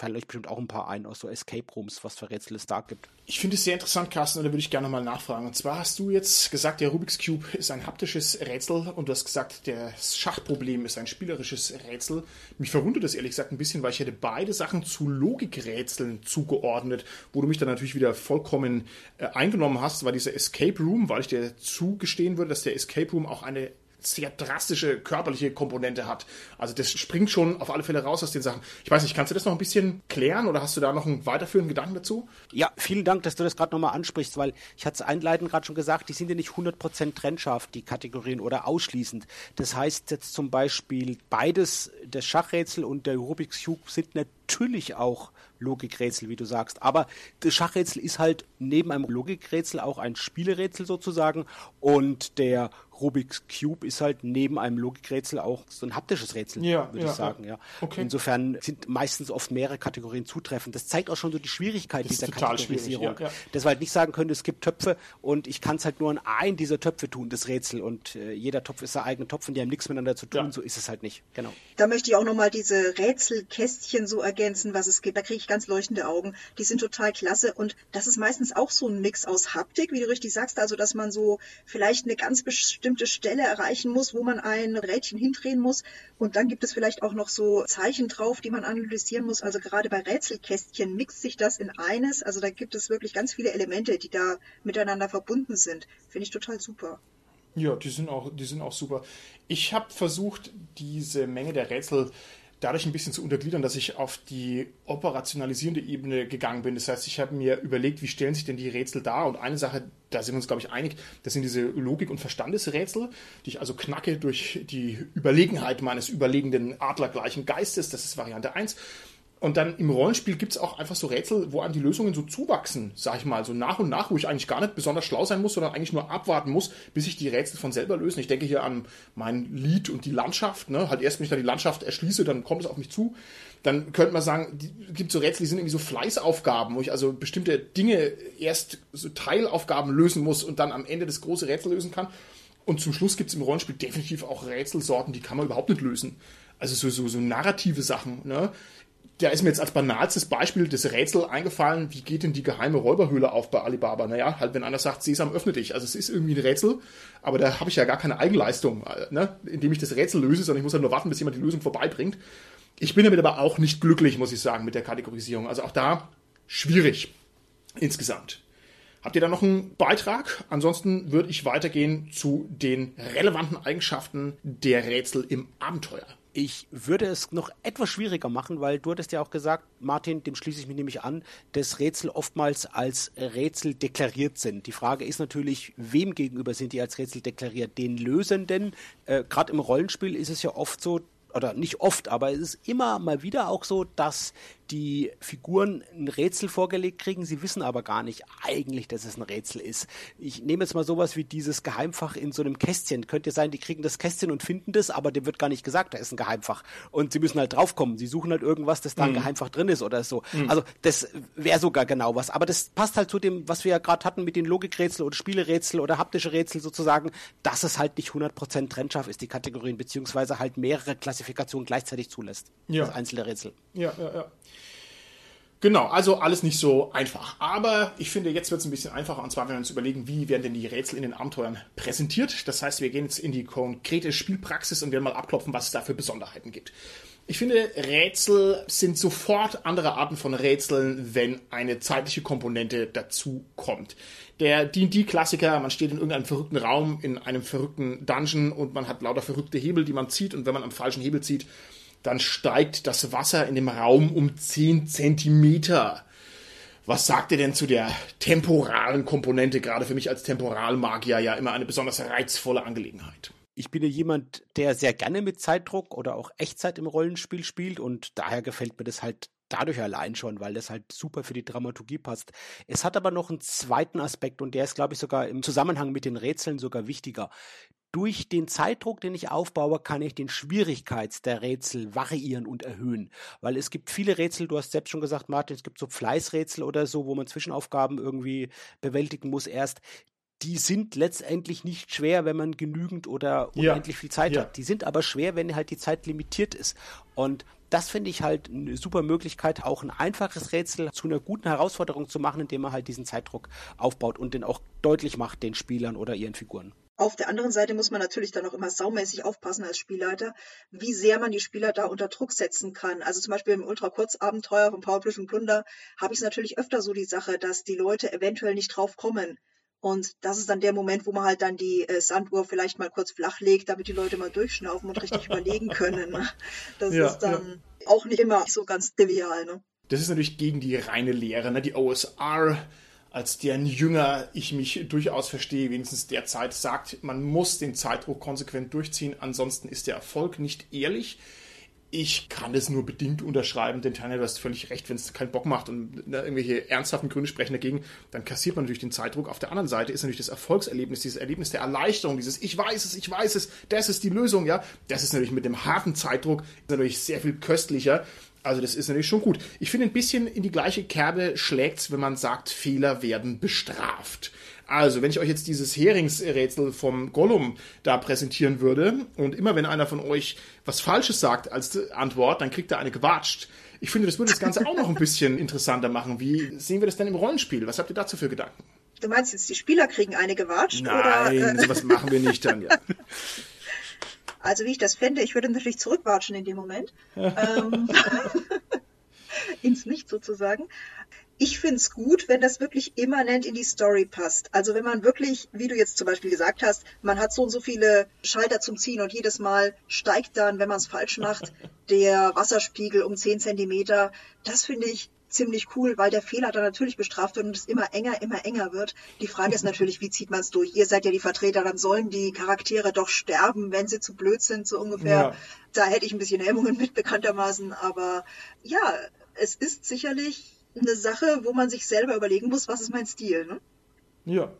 fallen euch bestimmt auch ein paar ein aus so Escape Rooms, was für Rätsel es da gibt. Ich finde es sehr interessant, Carsten, und da würde ich gerne mal nachfragen. Und zwar hast du jetzt gesagt, der Rubik's Cube ist ein haptisches Rätsel und du hast gesagt, das Schachproblem ist ein spielerisches Rätsel. Mich verwundert das ehrlich gesagt ein bisschen, weil ich hätte beide Sachen zu Logikrätseln zugeordnet, wo du mich dann natürlich wieder vollkommen äh, eingenommen hast, war dieser Escape Room, weil ich dir zugestehen würde, dass der Escape Room auch eine sehr drastische körperliche Komponente hat. Also das springt schon auf alle Fälle raus aus den Sachen. Ich weiß nicht, kannst du das noch ein bisschen klären oder hast du da noch einen weiterführenden Gedanken dazu? Ja, vielen Dank, dass du das gerade nochmal ansprichst, weil ich hatte es einleitend gerade schon gesagt, die sind ja nicht 100% trennscharf, die Kategorien, oder ausschließend. Das heißt jetzt zum Beispiel beides, das Schachrätsel und der Rubik's Cube sind natürlich auch Logikrätsel, wie du sagst. Aber das Schachrätsel ist halt neben einem Logikrätsel auch ein Spielerätsel sozusagen und der Rubik's Cube ist halt neben einem Logikrätsel auch so ein haptisches Rätsel, ja, würde ja, ich sagen. Ja. Okay. Insofern sind meistens oft mehrere Kategorien zutreffend. Das zeigt auch schon so die Schwierigkeit das dieser Kategorisierung. Ja, Dass wir halt nicht sagen können, es gibt Töpfe und ich kann es halt nur in einen dieser Töpfe tun, das Rätsel. Und äh, jeder Topf ist sein eigener Topf und die haben nichts miteinander zu tun. So ist es halt nicht. Genau. Da möchte ich auch nochmal diese Rätselkästchen so ergänzen, was es gibt. Da kriege ich ganz leuchtende Augen. Die sind total klasse und das ist meistens auch so ein Mix aus Haptik, wie du richtig sagst, also dass man so vielleicht eine ganz bestimmte Stelle erreicht erreichen muss, wo man ein Rädchen hindrehen muss. Und dann gibt es vielleicht auch noch so Zeichen drauf, die man analysieren muss. Also gerade bei Rätselkästchen mixt sich das in eines. Also da gibt es wirklich ganz viele Elemente, die da miteinander verbunden sind. Finde ich total super. Ja, die sind auch, die sind auch super. Ich habe versucht, diese Menge der Rätsel dadurch ein bisschen zu untergliedern, dass ich auf die operationalisierende Ebene gegangen bin. Das heißt, ich habe mir überlegt, wie stellen sich denn die Rätsel dar? Und eine Sache, da sind wir uns, glaube ich, einig, das sind diese Logik- und Verstandesrätsel, die ich also knacke durch die Überlegenheit meines überlegenden adlergleichen Geistes. Das ist Variante 1. Und dann im Rollenspiel gibt es auch einfach so Rätsel, wo einem die Lösungen so zuwachsen, sag ich mal, so nach und nach, wo ich eigentlich gar nicht besonders schlau sein muss, sondern eigentlich nur abwarten muss, bis sich die Rätsel von selber lösen. Ich denke hier an mein Lied und die Landschaft, ne? Halt erst, wenn ich da die Landschaft erschließe, dann kommt es auf mich zu. Dann könnte man sagen, es gibt so Rätsel, die sind irgendwie so Fleißaufgaben, wo ich also bestimmte Dinge erst so Teilaufgaben lösen muss und dann am Ende das große Rätsel lösen kann. Und zum Schluss gibt es im Rollenspiel definitiv auch Rätselsorten, die kann man überhaupt nicht lösen. Also so, so, so narrative Sachen, ne? Da ist mir jetzt als banalstes Beispiel das Rätsel eingefallen, wie geht denn die geheime Räuberhöhle auf bei Alibaba? Naja, halt wenn einer sagt, Sesam, öffne dich. Also es ist irgendwie ein Rätsel, aber da habe ich ja gar keine Eigenleistung, äh, ne? indem ich das Rätsel löse, sondern ich muss halt nur warten, bis jemand die Lösung vorbeibringt. Ich bin damit aber auch nicht glücklich, muss ich sagen, mit der Kategorisierung. Also auch da schwierig insgesamt. Habt ihr da noch einen Beitrag? Ansonsten würde ich weitergehen zu den relevanten Eigenschaften der Rätsel im Abenteuer. Ich würde es noch etwas schwieriger machen, weil du hattest ja auch gesagt, Martin, dem schließe ich mich nämlich an, dass Rätsel oftmals als Rätsel deklariert sind. Die Frage ist natürlich, wem gegenüber sind die als Rätsel deklariert? Den Lösenden. Äh, Gerade im Rollenspiel ist es ja oft so, oder nicht oft, aber es ist immer mal wieder auch so, dass die Figuren ein Rätsel vorgelegt kriegen, sie wissen aber gar nicht eigentlich, dass es ein Rätsel ist. Ich nehme jetzt mal sowas wie dieses Geheimfach in so einem Kästchen. Könnte sein, die kriegen das Kästchen und finden das, aber dem wird gar nicht gesagt, da ist ein Geheimfach. Und sie müssen halt draufkommen. Sie suchen halt irgendwas, das da ein mhm. Geheimfach drin ist oder so. Mhm. Also das wäre sogar genau was. Aber das passt halt zu dem, was wir ja gerade hatten mit den Logikrätsel oder Spielerätsel oder haptische Rätsel sozusagen, dass es halt nicht 100% trennscharf ist, die Kategorien, beziehungsweise halt mehrere Klassifikationen gleichzeitig zulässt. Ja. Das einzelne Rätsel. Ja, ja, ja. Genau, also alles nicht so einfach. Aber ich finde, jetzt wird es ein bisschen einfacher. Und zwar, wenn wir uns überlegen, wie werden denn die Rätsel in den Abenteuern präsentiert. Das heißt, wir gehen jetzt in die konkrete Spielpraxis und werden mal abklopfen, was es da für Besonderheiten gibt. Ich finde, Rätsel sind sofort andere Arten von Rätseln, wenn eine zeitliche Komponente dazu kommt. Der D&D-Klassiker, man steht in irgendeinem verrückten Raum, in einem verrückten Dungeon und man hat lauter verrückte Hebel, die man zieht und wenn man am falschen Hebel zieht, dann steigt das Wasser in dem Raum um 10 Zentimeter. Was sagt ihr denn zu der temporalen Komponente? Gerade für mich als Temporalmagier ja immer eine besonders reizvolle Angelegenheit. Ich bin ja jemand, der sehr gerne mit Zeitdruck oder auch Echtzeit im Rollenspiel spielt und daher gefällt mir das halt dadurch allein schon, weil das halt super für die Dramaturgie passt. Es hat aber noch einen zweiten Aspekt und der ist, glaube ich, sogar im Zusammenhang mit den Rätseln sogar wichtiger. Durch den Zeitdruck, den ich aufbaue, kann ich den Schwierigkeits der Rätsel variieren und erhöhen. Weil es gibt viele Rätsel, du hast selbst schon gesagt, Martin, es gibt so Fleißrätsel oder so, wo man Zwischenaufgaben irgendwie bewältigen muss erst. Die sind letztendlich nicht schwer, wenn man genügend oder unendlich ja. viel Zeit ja. hat. Die sind aber schwer, wenn halt die Zeit limitiert ist. Und das finde ich halt eine super Möglichkeit, auch ein einfaches Rätsel zu einer guten Herausforderung zu machen, indem man halt diesen Zeitdruck aufbaut und den auch deutlich macht den Spielern oder ihren Figuren. Auf der anderen Seite muss man natürlich dann auch immer saumäßig aufpassen als Spielleiter, wie sehr man die Spieler da unter Druck setzen kann. Also zum Beispiel im Ultra-Kurzabenteuer von Powerpush und Plunder habe ich es natürlich öfter so die Sache, dass die Leute eventuell nicht drauf kommen, Und das ist dann der Moment, wo man halt dann die äh, Sanduhr vielleicht mal kurz flach legt, damit die Leute mal durchschnaufen und richtig überlegen können. Ne? Das ja, ist dann ja. auch nicht immer so ganz trivial. Ne? Das ist natürlich gegen die reine Lehre, ne? die OSR als deren Jünger ich mich durchaus verstehe, wenigstens derzeit sagt, man muss den Zeitdruck konsequent durchziehen, ansonsten ist der Erfolg nicht ehrlich. Ich kann es nur bedingt unterschreiben, denn Tanja, du hast völlig recht, wenn es keinen Bock macht und ne, irgendwelche ernsthaften Gründe sprechen dagegen, dann kassiert man natürlich den Zeitdruck. Auf der anderen Seite ist natürlich das Erfolgserlebnis, dieses Erlebnis der Erleichterung, dieses Ich weiß es, ich weiß es, das ist die Lösung, ja. Das ist natürlich mit dem harten Zeitdruck natürlich sehr viel köstlicher. Also das ist natürlich schon gut. Ich finde, ein bisschen in die gleiche Kerbe schlägt's, wenn man sagt, Fehler werden bestraft. Also, wenn ich euch jetzt dieses Heringsrätsel vom Gollum da präsentieren würde und immer wenn einer von euch was Falsches sagt als Antwort, dann kriegt er eine gewatscht. Ich finde, das würde das Ganze auch noch ein bisschen interessanter machen. Wie sehen wir das denn im Rollenspiel? Was habt ihr dazu für Gedanken? Du meinst jetzt, die Spieler kriegen eine gewatscht? Nein, oder, äh? sowas machen wir nicht, Tanja. Also wie ich das fände, ich würde natürlich zurückwatschen in dem Moment. ähm, ins Nicht sozusagen. Ich finde es gut, wenn das wirklich immanent in die Story passt. Also wenn man wirklich, wie du jetzt zum Beispiel gesagt hast, man hat so und so viele Schalter zum Ziehen und jedes Mal steigt dann, wenn man es falsch macht, der Wasserspiegel um 10 Zentimeter. Das finde ich ziemlich cool, weil der Fehler dann natürlich bestraft wird und es immer enger, immer enger wird. Die Frage ist natürlich, wie zieht man es durch? Ihr seid ja die Vertreter, dann sollen die Charaktere doch sterben, wenn sie zu blöd sind, so ungefähr. Ja. Da hätte ich ein bisschen Hemmungen mit, bekanntermaßen. Aber ja, es ist sicherlich eine Sache, wo man sich selber überlegen muss, was ist mein Stil, ne? Ja,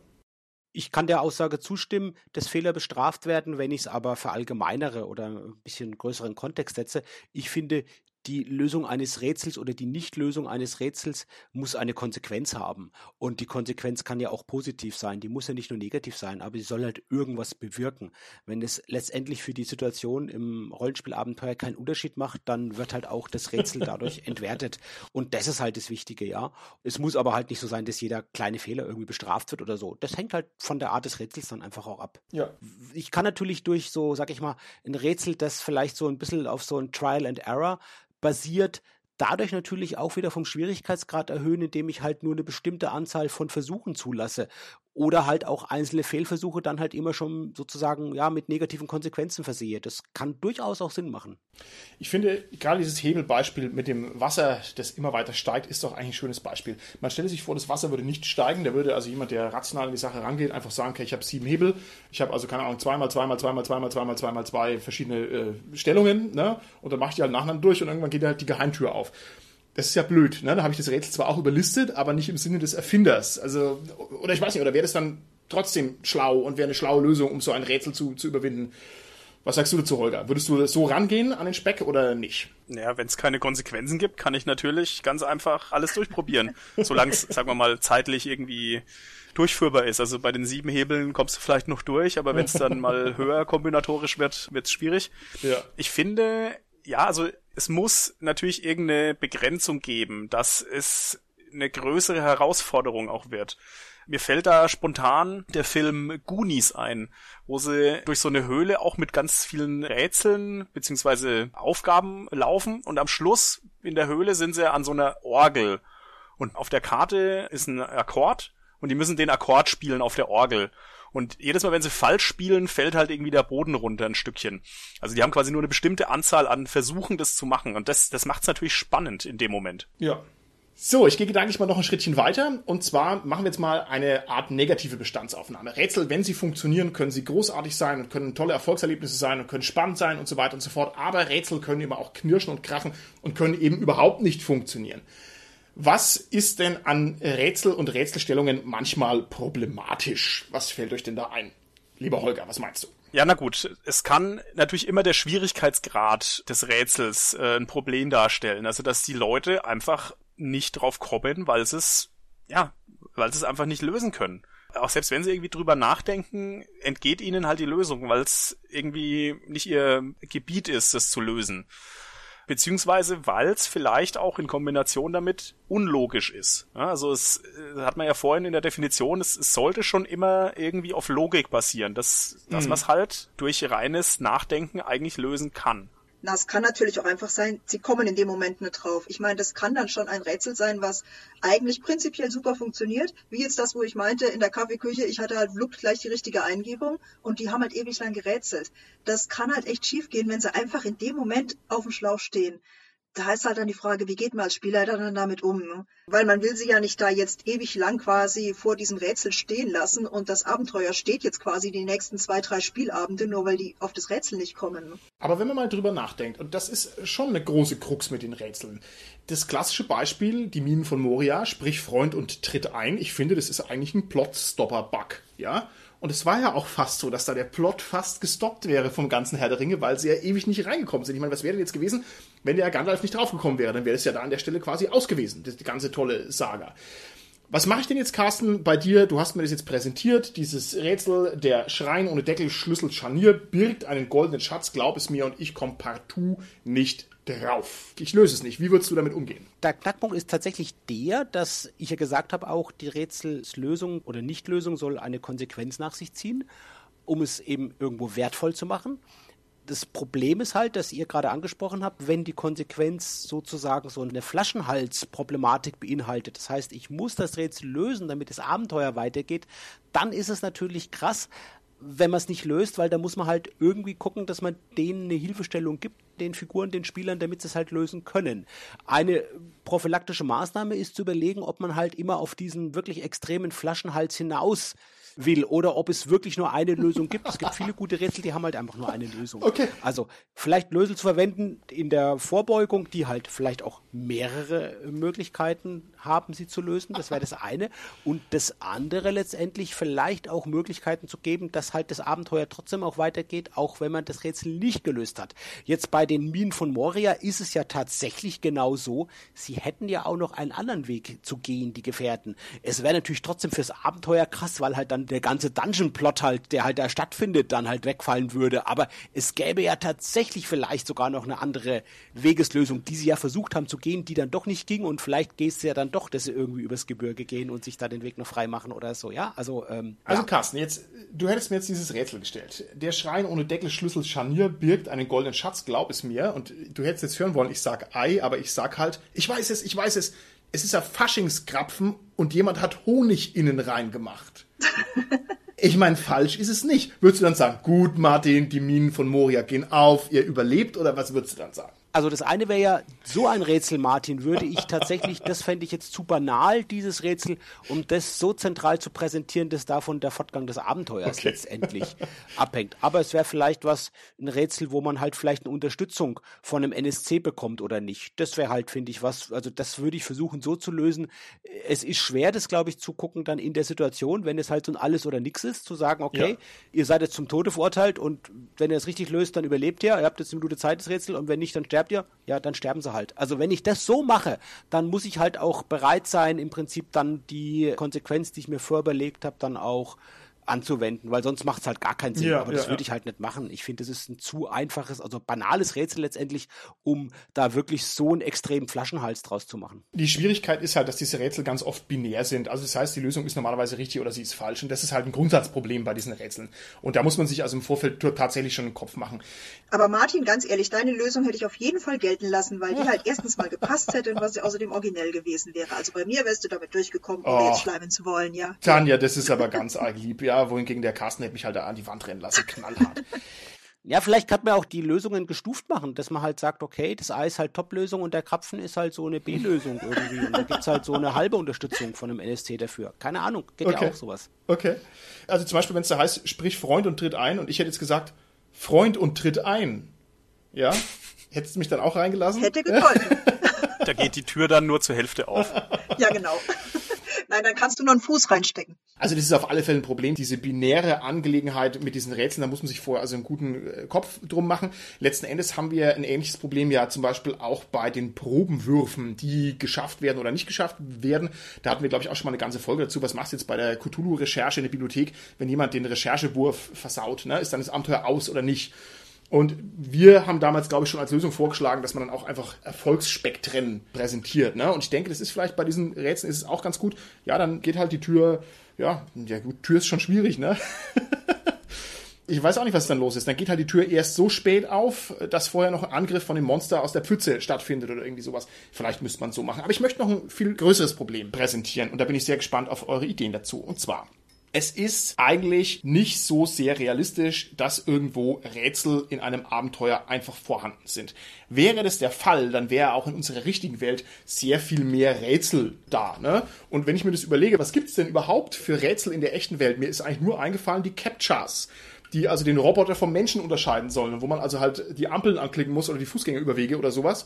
ich kann der Aussage zustimmen, dass Fehler bestraft werden, wenn ich es aber verallgemeinere oder ein bisschen größeren Kontext setze. Ich finde, die Lösung eines Rätsels oder die Nichtlösung eines Rätsels muss eine Konsequenz haben. Und die Konsequenz kann ja auch positiv sein. Die muss ja nicht nur negativ sein, aber sie soll halt irgendwas bewirken. Wenn es letztendlich für die Situation im Rollenspielabenteuer keinen Unterschied macht, dann wird halt auch das Rätsel dadurch entwertet. Und das ist halt das Wichtige, ja. Es muss aber halt nicht so sein, dass jeder kleine Fehler irgendwie bestraft wird oder so. Das hängt halt von der Art des Rätsels dann einfach auch ab. Ja. Ich kann natürlich durch so, sag ich mal, ein Rätsel, das vielleicht so ein bisschen auf so ein Trial and Error basiert, dadurch natürlich auch wieder vom Schwierigkeitsgrad erhöhen, indem ich halt nur eine bestimmte Anzahl von Versuchen zulasse oder halt auch einzelne Fehlversuche dann halt immer schon sozusagen ja mit negativen Konsequenzen versehe. Das kann durchaus auch Sinn machen. Ich finde gerade dieses Hebelbeispiel mit dem Wasser, das immer weiter steigt, ist doch eigentlich ein schönes Beispiel. Man stelle sich vor, das Wasser würde nicht steigen, da würde also jemand, der rational in die Sache rangeht, einfach sagen, okay, ich habe sieben Hebel, ich habe also keine Ahnung zweimal, zweimal, zweimal, zweimal, zweimal, zweimal zwei verschiedene äh, Stellungen, ne? Und dann mache ich die halt nacheinander durch und irgendwann geht halt die Geheimtür auf das ist ja blöd, ne? Da habe ich das Rätsel zwar auch überlistet, aber nicht im Sinne des Erfinders. Also, oder ich weiß nicht, oder wäre das dann trotzdem schlau und wäre eine schlaue Lösung, um so ein Rätsel zu, zu überwinden? Was sagst du dazu, Holger? Würdest du so rangehen an den Speck oder nicht? Naja, wenn es keine Konsequenzen gibt, kann ich natürlich ganz einfach alles durchprobieren. Solange es, sagen wir mal, zeitlich irgendwie durchführbar ist. Also bei den sieben Hebeln kommst du vielleicht noch durch, aber wenn es dann mal höher kombinatorisch wird, wird es schwierig. Ja. Ich finde, ja, also es muss natürlich irgendeine Begrenzung geben, dass es eine größere Herausforderung auch wird. Mir fällt da spontan der Film Goonies ein, wo sie durch so eine Höhle auch mit ganz vielen Rätseln beziehungsweise Aufgaben laufen und am Schluss in der Höhle sind sie an so einer Orgel und auf der Karte ist ein Akkord und die müssen den Akkord spielen auf der Orgel. Und jedes Mal, wenn sie falsch spielen, fällt halt irgendwie der Boden runter ein Stückchen. Also die haben quasi nur eine bestimmte Anzahl an Versuchen, das zu machen. Und das, das macht es natürlich spannend in dem Moment. Ja. So, ich gehe gedanklich mal noch ein Schrittchen weiter. Und zwar machen wir jetzt mal eine Art negative Bestandsaufnahme. Rätsel, wenn sie funktionieren, können sie großartig sein und können tolle Erfolgserlebnisse sein und können spannend sein und so weiter und so fort. Aber Rätsel können immer auch knirschen und krachen und können eben überhaupt nicht funktionieren. Was ist denn an Rätsel und Rätselstellungen manchmal problematisch? Was fällt euch denn da ein? Lieber Holger, was meinst du? Ja, na gut. Es kann natürlich immer der Schwierigkeitsgrad des Rätsels äh, ein Problem darstellen. Also, dass die Leute einfach nicht drauf kommen, weil sie es, ja, weil sie es einfach nicht lösen können. Auch selbst wenn sie irgendwie drüber nachdenken, entgeht ihnen halt die Lösung, weil es irgendwie nicht ihr Gebiet ist, das zu lösen beziehungsweise weil es vielleicht auch in Kombination damit unlogisch ist. Ja, also es äh, hat man ja vorhin in der Definition, es, es sollte schon immer irgendwie auf Logik basieren, dass, dass mhm. man es halt durch reines Nachdenken eigentlich lösen kann. Na, es kann natürlich auch einfach sein, sie kommen in dem Moment nicht drauf. Ich meine, das kann dann schon ein Rätsel sein, was eigentlich prinzipiell super funktioniert. Wie jetzt das, wo ich meinte, in der Kaffeeküche, ich hatte halt Blut gleich die richtige Eingebung und die haben halt ewig lang gerätselt. Das kann halt echt schief gehen, wenn sie einfach in dem Moment auf dem Schlauch stehen da ist halt dann die Frage, wie geht man als Spieler dann damit um? Ne? Weil man will sie ja nicht da jetzt ewig lang quasi vor diesem Rätsel stehen lassen und das Abenteuer steht jetzt quasi die nächsten zwei, drei Spielabende, nur weil die auf das Rätsel nicht kommen. Ne? Aber wenn man mal drüber nachdenkt, und das ist schon eine große Krux mit den Rätseln. Das klassische Beispiel, die Minen von Moria, sprich Freund und tritt ein. Ich finde, das ist eigentlich ein Plot-Stopper-Bug, ja? Und es war ja auch fast so, dass da der Plot fast gestoppt wäre vom ganzen Herr der Ringe, weil sie ja ewig nicht reingekommen sind. Ich meine, was wäre denn jetzt gewesen, wenn der Gandalf nicht draufgekommen wäre? Dann wäre es ja da an der Stelle quasi ausgewesen, die ganze tolle Saga. Was mache ich denn jetzt, Carsten, bei dir? Du hast mir das jetzt präsentiert. Dieses Rätsel, der Schrein ohne Deckel, Schlüssel, Scharnier, birgt einen goldenen Schatz, glaub es mir, und ich komme partout nicht drauf. Ich löse es nicht. Wie würdest du damit umgehen? Der Knackpunkt ist tatsächlich der, dass ich ja gesagt habe, auch die Rätselslösung oder Nichtlösung soll eine Konsequenz nach sich ziehen, um es eben irgendwo wertvoll zu machen. Das Problem ist halt, dass ihr gerade angesprochen habt, wenn die Konsequenz sozusagen so eine Flaschenhalsproblematik beinhaltet. Das heißt, ich muss das Rätsel lösen, damit das Abenteuer weitergeht. Dann ist es natürlich krass, wenn man es nicht löst, weil da muss man halt irgendwie gucken, dass man denen eine Hilfestellung gibt, den Figuren, den Spielern, damit sie es halt lösen können. Eine prophylaktische Maßnahme ist zu überlegen, ob man halt immer auf diesen wirklich extremen Flaschenhals hinaus will oder ob es wirklich nur eine Lösung gibt. Es gibt viele gute Rätsel, die haben halt einfach nur eine Lösung. Okay. Also vielleicht Lösel zu verwenden in der Vorbeugung, die halt vielleicht auch mehrere Möglichkeiten haben, sie zu lösen. Das wäre das eine. Und das andere letztendlich vielleicht auch Möglichkeiten zu geben, dass halt das Abenteuer trotzdem auch weitergeht, auch wenn man das Rätsel nicht gelöst hat. Jetzt bei den Minen von Moria ist es ja tatsächlich genau so. Sie hätten ja auch noch einen anderen Weg zu gehen, die Gefährten. Es wäre natürlich trotzdem fürs Abenteuer krass, weil halt dann der ganze Dungeon-Plot halt, der halt da stattfindet, dann halt wegfallen würde. Aber es gäbe ja tatsächlich vielleicht sogar noch eine andere Wegeslösung, die sie ja versucht haben zu gehen, die dann doch nicht ging und vielleicht gehst du ja dann doch, dass sie irgendwie übers Gebirge gehen und sich da den Weg noch frei machen oder so, ja? Also, ähm, Also ja. Carsten, jetzt, du hättest mir jetzt dieses Rätsel gestellt. Der Schrein ohne Deckel, Schlüssel, Scharnier birgt einen goldenen Schatz, glaub es mir. Und du hättest jetzt hören wollen, ich sag Ei, aber ich sag halt, ich weiß es, ich weiß es. Es ist ja Faschingskrapfen und jemand hat Honig innen reingemacht. Ich meine, falsch ist es nicht. Würdest du dann sagen, gut, Martin, die Minen von Moria gehen auf, ihr überlebt, oder was würdest du dann sagen? Also das eine wäre ja so ein Rätsel, Martin, würde ich tatsächlich, das fände ich jetzt zu banal, dieses Rätsel, um das so zentral zu präsentieren, dass davon der Fortgang des Abenteuers Okay. letztendlich abhängt. Aber es wäre vielleicht was, ein Rätsel, wo man halt vielleicht eine Unterstützung von einem NSC bekommt oder nicht. Das wäre halt, finde ich, was, also das würde ich versuchen so zu lösen. Es ist schwer, das, glaube ich, zu gucken dann in der Situation, wenn es halt so ein Alles oder Nix ist, zu sagen, okay, Ja. ihr seid jetzt zum Tode verurteilt und wenn ihr es richtig löst, dann überlebt ihr. Ihr habt jetzt eine Minute Zeit, das Rätsel, und wenn nicht, dann sterbt ihr. Ja, dann sterben sie halt. Also wenn ich das so mache, dann muss ich halt auch bereit sein, im Prinzip dann die Konsequenz, die ich mir vorüberlegt habe, dann auch anzuwenden, weil sonst macht es halt gar keinen Sinn. Ja, Aber das ja, würde ja. ich halt nicht machen. Ich finde, das ist ein zu einfaches, also banales Rätsel letztendlich, um da wirklich so einen extremen Flaschenhals draus zu machen. Die Schwierigkeit ist halt, dass diese Rätsel ganz oft binär sind. Also das heißt, die Lösung ist normalerweise richtig oder sie ist falsch. Und das ist halt ein Grundsatzproblem bei diesen Rätseln. Und da muss man sich also im Vorfeld tatsächlich schon einen Kopf machen. Aber Martin, ganz ehrlich, deine Lösung hätte ich auf jeden Fall gelten lassen, weil die halt erstens mal gepasst hätte und was ja außerdem originell gewesen wäre. Also bei mir wärst du damit durchgekommen, ohne Oh. jetzt schleimen zu wollen, ja. Tanja, das ist aber ganz arg lieb, ja. Wohingegen der Carsten hätte mich halt da an die Wand rennen lassen, knallhart. Ja, vielleicht kann man auch die Lösungen gestuft machen, dass man halt sagt, okay, das A ist halt Top-Lösung und der Krapfen ist halt so eine B-Lösung irgendwie. Und da gibt's halt so eine halbe Unterstützung von einem NSC dafür. Keine Ahnung, geht Okay. ja auch sowas. Okay. Also zum Beispiel, wenn es da heißt, sprich Freund und tritt ein und ich hätte jetzt gesagt, Freund und tritt ein. Ja? Hättest du mich dann auch reingelassen? Hätte geholfen. Da geht die Tür dann nur zur Hälfte auf. ja, genau. Nein, dann kannst du noch einen Fuß reinstecken. Also das ist auf alle Fälle ein Problem, diese binäre Angelegenheit mit diesen Rätseln, da muss man sich vorher also einen guten äh, Kopf drum machen. Letzten Endes haben wir ein ähnliches Problem ja zum Beispiel auch bei den Probenwürfen, die geschafft werden oder nicht geschafft werden. Da hatten wir, glaube ich, auch schon mal eine ganze Folge dazu. Was machst du jetzt bei der Cthulhu-Recherche in der Bibliothek, wenn jemand den Recherchewurf versaut? Ne? Ist dann das Abenteuer aus oder nicht? Und wir haben damals, glaube ich, schon als Lösung vorgeschlagen, dass man dann auch einfach Erfolgsspektren präsentiert. Ne? Und ich denke, das ist vielleicht bei diesen Rätseln ist es auch ganz gut. Ja, dann geht halt die Tür, ja, ja gut, Tür ist schon schwierig, ne? Ich weiß auch nicht, was dann los ist. Dann geht halt die Tür erst so spät auf, dass vorher noch ein Angriff von dem Monster aus der Pfütze stattfindet oder irgendwie sowas. Vielleicht müsste man so machen. Aber ich möchte noch ein viel größeres Problem präsentieren und da bin ich sehr gespannt auf eure Ideen dazu. Und zwar, es ist eigentlich nicht so sehr realistisch, dass irgendwo Rätsel in einem Abenteuer einfach vorhanden sind. Wäre das der Fall, dann wäre auch in unserer richtigen Welt sehr viel mehr Rätsel da. Ne? Und wenn ich mir das überlege, was gibt's denn überhaupt für Rätsel in der echten Welt? Mir ist eigentlich nur eingefallen die Captchas die also den Roboter vom Menschen unterscheiden sollen, wo man also halt die Ampeln anklicken muss oder die Fußgängerüberwege oder sowas.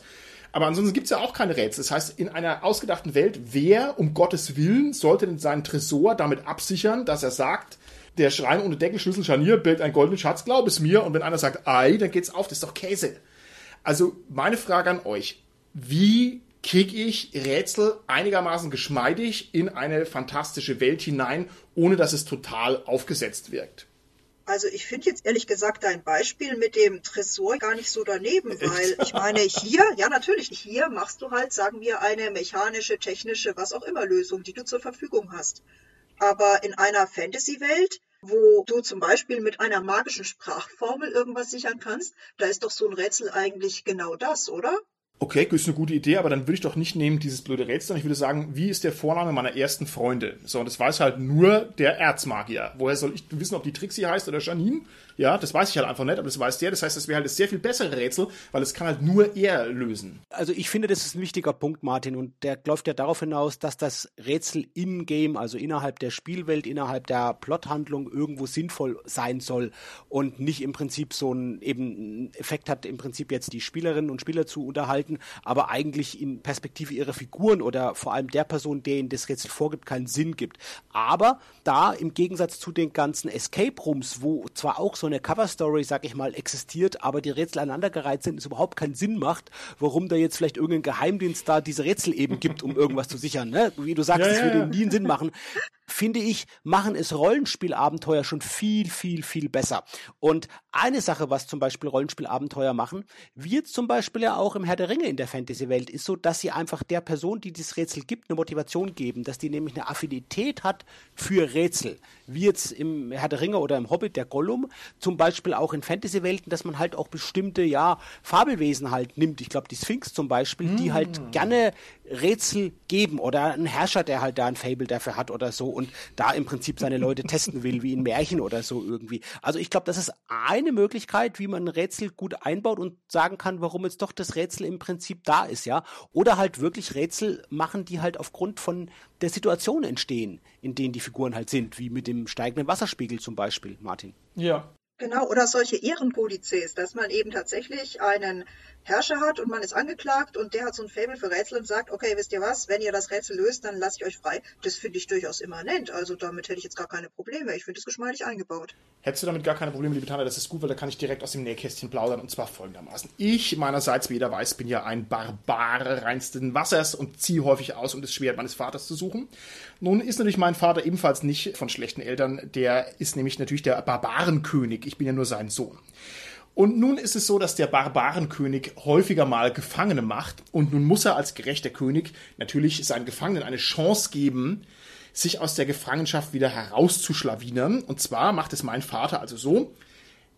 Aber ansonsten gibt es ja auch keine Rätsel. Das heißt, in einer ausgedachten Welt, wer um Gottes Willen sollte denn seinen Tresor damit absichern, dass er sagt, der Schrein ohne Deckel, Schlüssel, Scharnier, Bild ein goldenen Schatz, glaub es mir. Und wenn einer sagt, ei, dann geht's auf, das ist doch Käse. Also meine Frage an euch, wie kriege ich Rätsel einigermaßen geschmeidig in eine fantastische Welt hinein, ohne dass es total aufgesetzt wirkt? Also ich finde jetzt ehrlich gesagt dein Beispiel mit dem Tresor gar nicht so daneben, weil ich meine, hier, ja natürlich, hier machst du halt, sagen wir, eine mechanische, technische, was auch immer Lösung, die du zur Verfügung hast. Aber in einer Fantasy-Welt, wo du zum Beispiel mit einer magischen Sprachformel irgendwas sichern kannst, da ist doch so ein Rätsel eigentlich genau das, oder? Okay, ist eine gute Idee, aber dann würde ich doch nicht nehmen dieses blöde Rätsel, ich würde sagen, wie ist der Vorname meiner ersten Freunde? So, und das weiß halt nur der Erzmagier. Woher soll ich wissen, ob die Trixie heißt oder Janine? Ja, das weiß ich halt einfach nicht, aber das weiß der. Das heißt, das wäre halt das sehr viel bessere Rätsel, weil es kann halt nur er lösen. Also ich finde, das ist ein wichtiger Punkt, Martin, und der läuft ja darauf hinaus, dass das Rätsel im Game, also innerhalb der Spielwelt, innerhalb der Plothandlung irgendwo sinnvoll sein soll und nicht im Prinzip so ein eben Effekt hat, im Prinzip jetzt die Spielerinnen und Spieler zu unterhalten, aber eigentlich in Perspektive ihrer Figuren oder vor allem der Person, der ihnen das Rätsel vorgibt, keinen Sinn gibt. Aber da im Gegensatz zu den ganzen Escape Rooms, wo zwar auch so so eine Cover-Story, sag ich mal, existiert, aber die Rätsel aneinandergereiht sind, es überhaupt keinen Sinn macht, warum da jetzt vielleicht irgendein Geheimdienst da diese Rätsel eben gibt, um irgendwas zu sichern. Ne? Wie du sagst, ja, das ja, würde ja. nie einen Sinn machen finde ich, machen es Rollenspielabenteuer schon viel, viel, viel besser. Und eine Sache, was zum Beispiel Rollenspielabenteuer machen, wird zum Beispiel ja auch im Herr der Ringe in der Fantasy-Welt, ist so, dass sie einfach der Person, die dieses Rätsel gibt, eine Motivation geben, dass die nämlich eine Affinität hat für Rätsel. Wie jetzt im Herr der Ringe oder im Hobbit der Gollum, zum Beispiel auch in Fantasy-Welten, dass man halt auch bestimmte, ja, Fabelwesen halt nimmt. Ich glaube, die Sphinx zum Beispiel, mm. die halt mm. gerne Rätsel geben oder ein Herrscher, der halt da ein Fable dafür hat oder so und da im Prinzip seine Leute testen will, wie in Märchen oder so irgendwie. Also ich glaube, das ist eine Möglichkeit, wie man ein Rätsel gut einbaut und sagen kann, warum jetzt doch das Rätsel im Prinzip da ist, ja. Oder halt wirklich Rätsel machen, die halt aufgrund von der Situation entstehen, in denen die Figuren halt sind, wie mit dem steigenden Wasserspiegel zum Beispiel, Martin. Ja, Genau, oder solche Ehrenkodizes, dass man eben tatsächlich einen Herrscher hat und man ist angeklagt und der hat so ein Faible für Rätsel und sagt, okay, wisst ihr was, wenn ihr das Rätsel löst, dann lasse ich euch frei. Das finde ich durchaus immanent. Also damit hätte ich jetzt gar keine Probleme. Ich finde es geschmeidig eingebaut. Hättest du damit gar keine Probleme, liebe Tanja, das ist gut, weil da kann ich direkt aus dem Nähkästchen plaudern und zwar folgendermaßen. Ich meinerseits, wie jeder weiß, bin ja ein Barbar reinsten Wassers und ziehe häufig aus, um das Schwert meines Vaters zu suchen. Nun ist natürlich mein Vater ebenfalls nicht von schlechten Eltern, der ist nämlich natürlich der Barbarenkönig. Ich bin ja nur sein Sohn. Und nun ist es so, dass der Barbarenkönig häufiger mal Gefangene macht und nun muss er als gerechter König natürlich seinen Gefangenen eine Chance geben, sich aus der Gefangenschaft wieder herauszuschlawinern. Und zwar macht es mein Vater also so,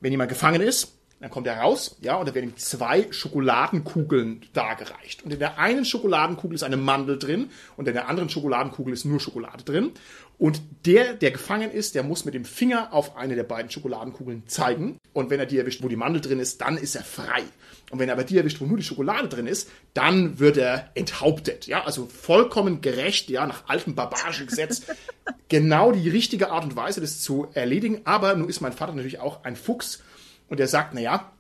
wenn jemand gefangen ist, dann kommt er raus, ja, und da werden ihm zwei Schokoladenkugeln dargereicht. Und in der einen Schokoladenkugel ist eine Mandel drin und in der anderen Schokoladenkugel ist nur Schokolade drin. Und der, der gefangen ist, der muss mit dem Finger auf eine der beiden Schokoladenkugeln zeigen. Und wenn er die erwischt, wo die Mandel drin ist, dann ist er frei. Und wenn er aber die erwischt, wo nur die Schokolade drin ist, dann wird er enthauptet. Ja, also vollkommen gerecht, ja, nach altem barbarischen Gesetz. genau die richtige Art und Weise, das zu erledigen. Aber nun ist mein Vater natürlich auch ein Fuchs und er sagt, naja,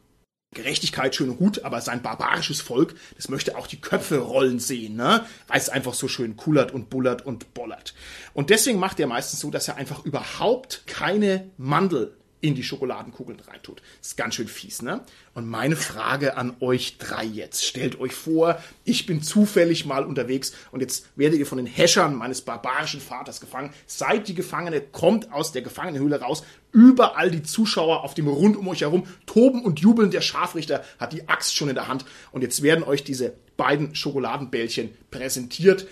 Gerechtigkeit schön und gut, aber sein barbarisches Volk, das möchte auch die Köpfe rollen sehen, ne? Weil es einfach so schön kullert und bullert und bollert. Und deswegen macht er meistens so, dass er einfach überhaupt keine Mandel in die Schokoladenkugeln reintut. Ist ganz schön fies, ne? Und meine Frage an euch drei jetzt. Stellt euch vor, ich bin zufällig mal unterwegs und jetzt werdet ihr von den Häschern meines barbarischen Vaters gefangen. Seid die Gefangene, kommt aus der Gefangenenhöhle raus. Überall die Zuschauer auf dem Rund um euch herum toben und jubeln. Der Scharfrichter hat die Axt schon in der Hand und jetzt werden euch diese beiden Schokoladenbällchen präsentiert.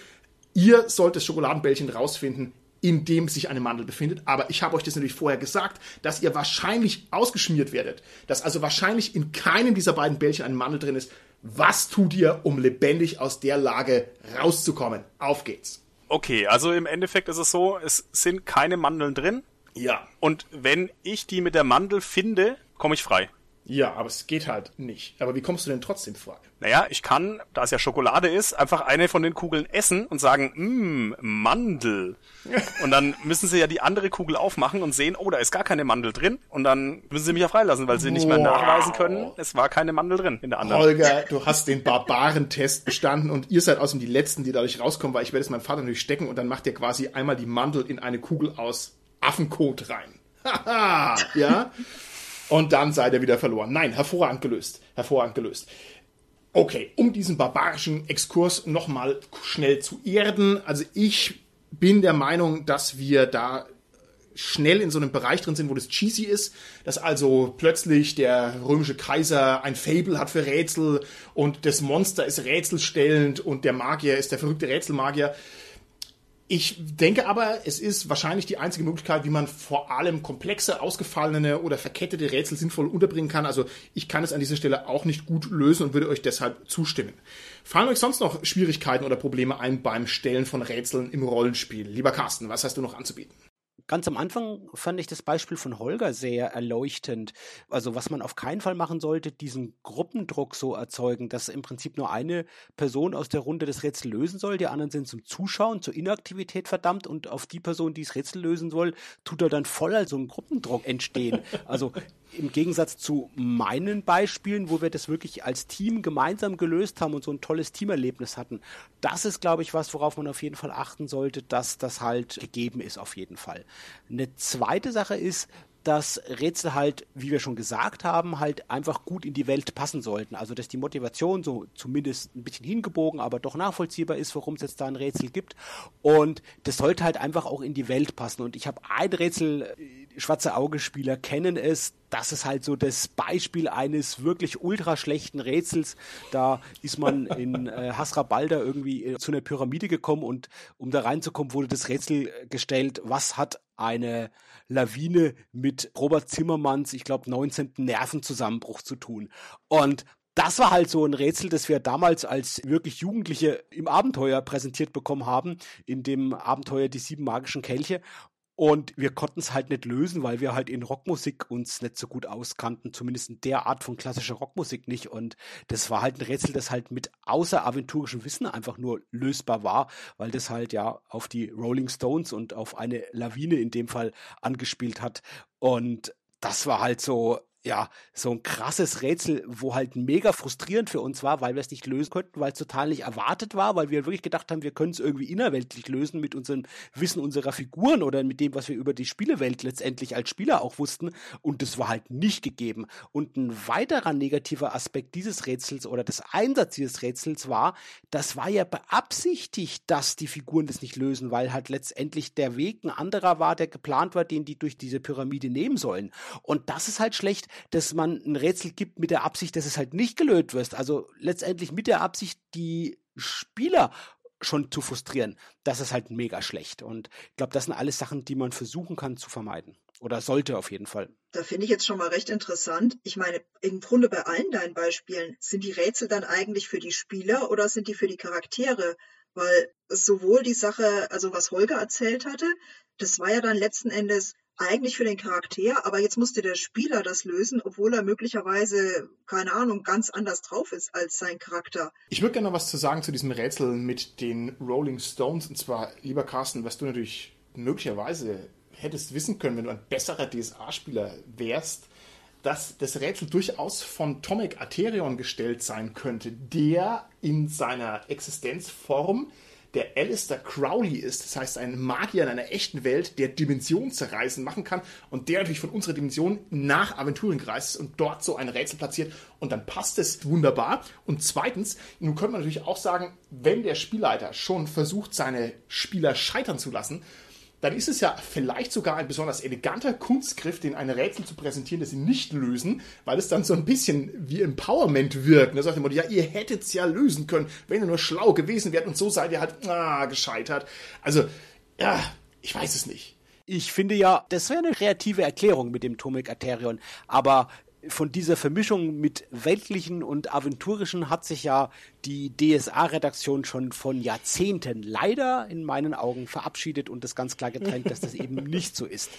Ihr sollt das Schokoladenbällchen rausfinden in dem sich eine Mandel befindet. Aber ich habe euch das natürlich vorher gesagt, dass ihr wahrscheinlich ausgeschmiert werdet. Dass also wahrscheinlich in keinem dieser beiden Bällchen eine Mandel drin ist. Was tut ihr, um lebendig aus der Lage rauszukommen? Auf geht's. Okay, also im Endeffekt ist es so, es sind keine Mandeln drin. Ja. Und wenn ich die mit der Mandel finde, komme ich frei. Ja, aber es geht halt nicht. Aber wie kommst du denn trotzdem frei? Naja, ich kann, da es ja Schokolade ist, einfach eine von den Kugeln essen und sagen, mmm, Mandel. und dann müssen sie ja die andere Kugel aufmachen und sehen, oh, da ist gar keine Mandel drin. Und dann müssen sie mich ja freilassen, weil sie nicht mehr Wow. nachweisen können, es war keine Mandel drin in der anderen. Holger, du hast den Barbarentest bestanden und ihr seid außerdem die Letzten, die dadurch rauskommen, weil ich werde es meinem Vater natürlich stecken und dann macht ihr quasi einmal die Mandel in eine Kugel aus Affenkot rein. Haha, ja? Und dann seid ihr wieder verloren. Nein, hervorragend gelöst. Hervorragend gelöst. Okay, um diesen barbarischen Exkurs nochmal schnell zu erden. Also ich bin der Meinung, dass wir da schnell in so einem Bereich drin sind, wo das cheesy ist, dass also plötzlich der römische Kaiser ein Fable hat für Rätsel und das Monster ist rätselstellend und der Magier ist der verrückte Rätselmagier. Ich denke aber, es ist wahrscheinlich die einzige Möglichkeit, wie man vor allem komplexe, ausgefallene oder verkettete Rätsel sinnvoll unterbringen kann. Also ich kann es an dieser Stelle auch nicht gut lösen und würde euch deshalb zustimmen. Fallen euch sonst noch Schwierigkeiten oder Probleme ein beim Stellen von Rätseln im Rollenspiel? Lieber Carsten, was hast du noch anzubieten? Ganz am Anfang fand ich das Beispiel von Holger sehr erleuchtend. Also was man auf keinen Fall machen sollte, diesen Gruppendruck so erzeugen, dass im Prinzip nur eine Person aus der Runde das Rätsel lösen soll, die anderen sind zum Zuschauen, zur Inaktivität verdammt und auf die Person, die das Rätsel lösen soll, tut er dann voll so ein Gruppendruck entstehen. Also im Gegensatz zu meinen Beispielen, wo wir das wirklich als Team gemeinsam gelöst haben und so ein tolles Teamerlebnis hatten, das ist, glaube ich, was, worauf man auf jeden Fall achten sollte, dass das halt gegeben ist, auf jeden Fall. Eine zweite Sache ist, dass Rätsel halt, wie wir schon gesagt haben, halt einfach gut in die Welt passen sollten. Also dass die Motivation so zumindest ein bisschen hingebogen, aber doch nachvollziehbar ist, warum es jetzt da ein Rätsel gibt. Und das sollte halt einfach auch in die Welt passen. Und ich habe ein Rätsel, äh, schwarze Auge-Spieler kennen es, das ist halt so das Beispiel eines wirklich ultra schlechten Rätsels. Da ist man in äh, Hasrabalda irgendwie äh, zu einer Pyramide gekommen und um da reinzukommen, wurde das Rätsel gestellt, was hat eine Lawine mit Robert Zimmermanns, ich glaube, 19. Nervenzusammenbruch zu tun. Und das war halt so ein Rätsel, das wir damals als wirklich Jugendliche im Abenteuer präsentiert bekommen haben, in dem Abenteuer Die sieben magischen Kelche. Und wir konnten es halt nicht lösen, weil wir halt in Rockmusik uns nicht so gut auskannten, zumindest in der Art von klassischer Rockmusik nicht. Und das war halt ein Rätsel, das halt mit außeraventurischem Wissen einfach nur lösbar war, weil das halt ja auf die Rolling Stones und auf eine Lawine in dem Fall angespielt hat. Und das war halt so, ja, so ein krasses Rätsel, wo halt mega frustrierend für uns war, weil wir es nicht lösen konnten, weil es total nicht erwartet war, weil wir wirklich gedacht haben, wir können es irgendwie innerweltlich lösen mit unserem Wissen unserer Figuren oder mit dem, was wir über die Spielewelt letztendlich als Spieler auch wussten. Und das war halt nicht gegeben. Und ein weiterer negativer Aspekt dieses Rätsels oder des Einsatzes dieses Rätsels war, das war ja beabsichtigt, dass die Figuren das nicht lösen, weil halt letztendlich der Weg ein anderer war, der geplant war, den die durch diese Pyramide nehmen sollen. Und das ist halt schlecht, dass man ein Rätsel gibt mit der Absicht, dass es halt nicht gelöst wird. Also letztendlich mit der Absicht, die Spieler schon zu frustrieren. Das ist halt mega schlecht. Und ich glaube, das sind alles Sachen, die man versuchen kann zu vermeiden. Oder sollte auf jeden Fall. Da finde ich jetzt schon mal recht interessant. Ich meine, im Grunde bei allen deinen Beispielen, sind die Rätsel dann eigentlich für die Spieler oder sind die für die Charaktere? Weil sowohl die Sache, also was Holger erzählt hatte, das war ja dann letzten Endes eigentlich für den Charakter, aber jetzt musste der Spieler das lösen, obwohl er möglicherweise, keine Ahnung, ganz anders drauf ist als sein Charakter. Ich würde gerne noch was zu sagen zu diesem Rätsel mit den Rolling Stones. Und zwar, lieber Carsten, was du natürlich möglicherweise hättest wissen können, wenn du ein besserer DSA-Spieler wärst, dass das Rätsel durchaus von Tomek Aterion gestellt sein könnte, der in seiner Existenzform der Alistair Crowley ist, das heißt ein Magier in einer echten Welt, der Dimensionszerreisen machen kann und der natürlich von unserer Dimension nach Aventurien gereist ist und dort so ein Rätsel platziert und dann passt es wunderbar. Und zweitens, nun könnte man natürlich auch sagen, wenn der Spielleiter schon versucht, seine Spieler scheitern zu lassen, dann ist es ja vielleicht sogar ein besonders eleganter Kunstgriff, den ein Rätsel zu präsentieren, das sie nicht lösen, weil es dann so ein bisschen wie Empowerment wirkt. Da sagt immer, ja, ihr hättet es ja lösen können, wenn ihr nur schlau gewesen wärt und so seid ihr halt ah, gescheitert. Also, ja, Ich weiß es nicht. Ich finde ja, das wäre eine kreative Erklärung mit dem Tomic Arterion, aber von dieser Vermischung mit weltlichen und aventurischen hat sich ja die DSA-Redaktion schon von Jahrzehnten leider in meinen Augen verabschiedet und das ganz klar getrennt, dass das eben nicht so ist.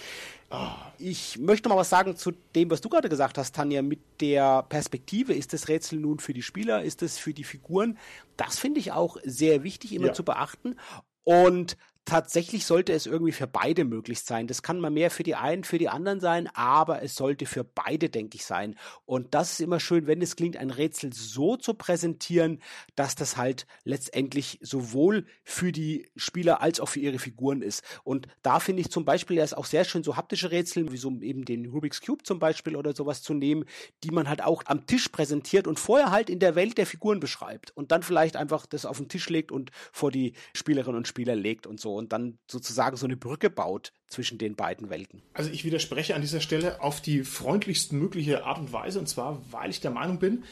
Ich möchte mal was sagen zu dem, was du gerade gesagt hast, Tanja, mit der Perspektive. Ist das Rätsel nun für die Spieler? Ist es für die Figuren? Das finde ich auch sehr wichtig immer ja. zu beachten. Und tatsächlich sollte es irgendwie für beide möglich sein. Das kann mal mehr für die einen, für die anderen sein, aber es sollte für beide, denke ich, sein. Und das ist immer schön, wenn es klingt, ein Rätsel so zu präsentieren, dass das halt letztendlich sowohl für die Spieler als auch für ihre Figuren ist. Und da finde ich zum Beispiel erst auch sehr schön so haptische Rätsel, wie so eben den Rubik's Cube zum Beispiel oder sowas zu nehmen, die man halt auch am Tisch präsentiert und vorher halt in der Welt der Figuren beschreibt und dann vielleicht einfach das auf den Tisch legt und vor die Spielerinnen und Spieler legt und so und dann sozusagen so eine Brücke baut zwischen den beiden Welten. Also ich widerspreche an dieser Stelle auf die freundlichst mögliche Art und Weise und zwar, weil ich der Meinung bin,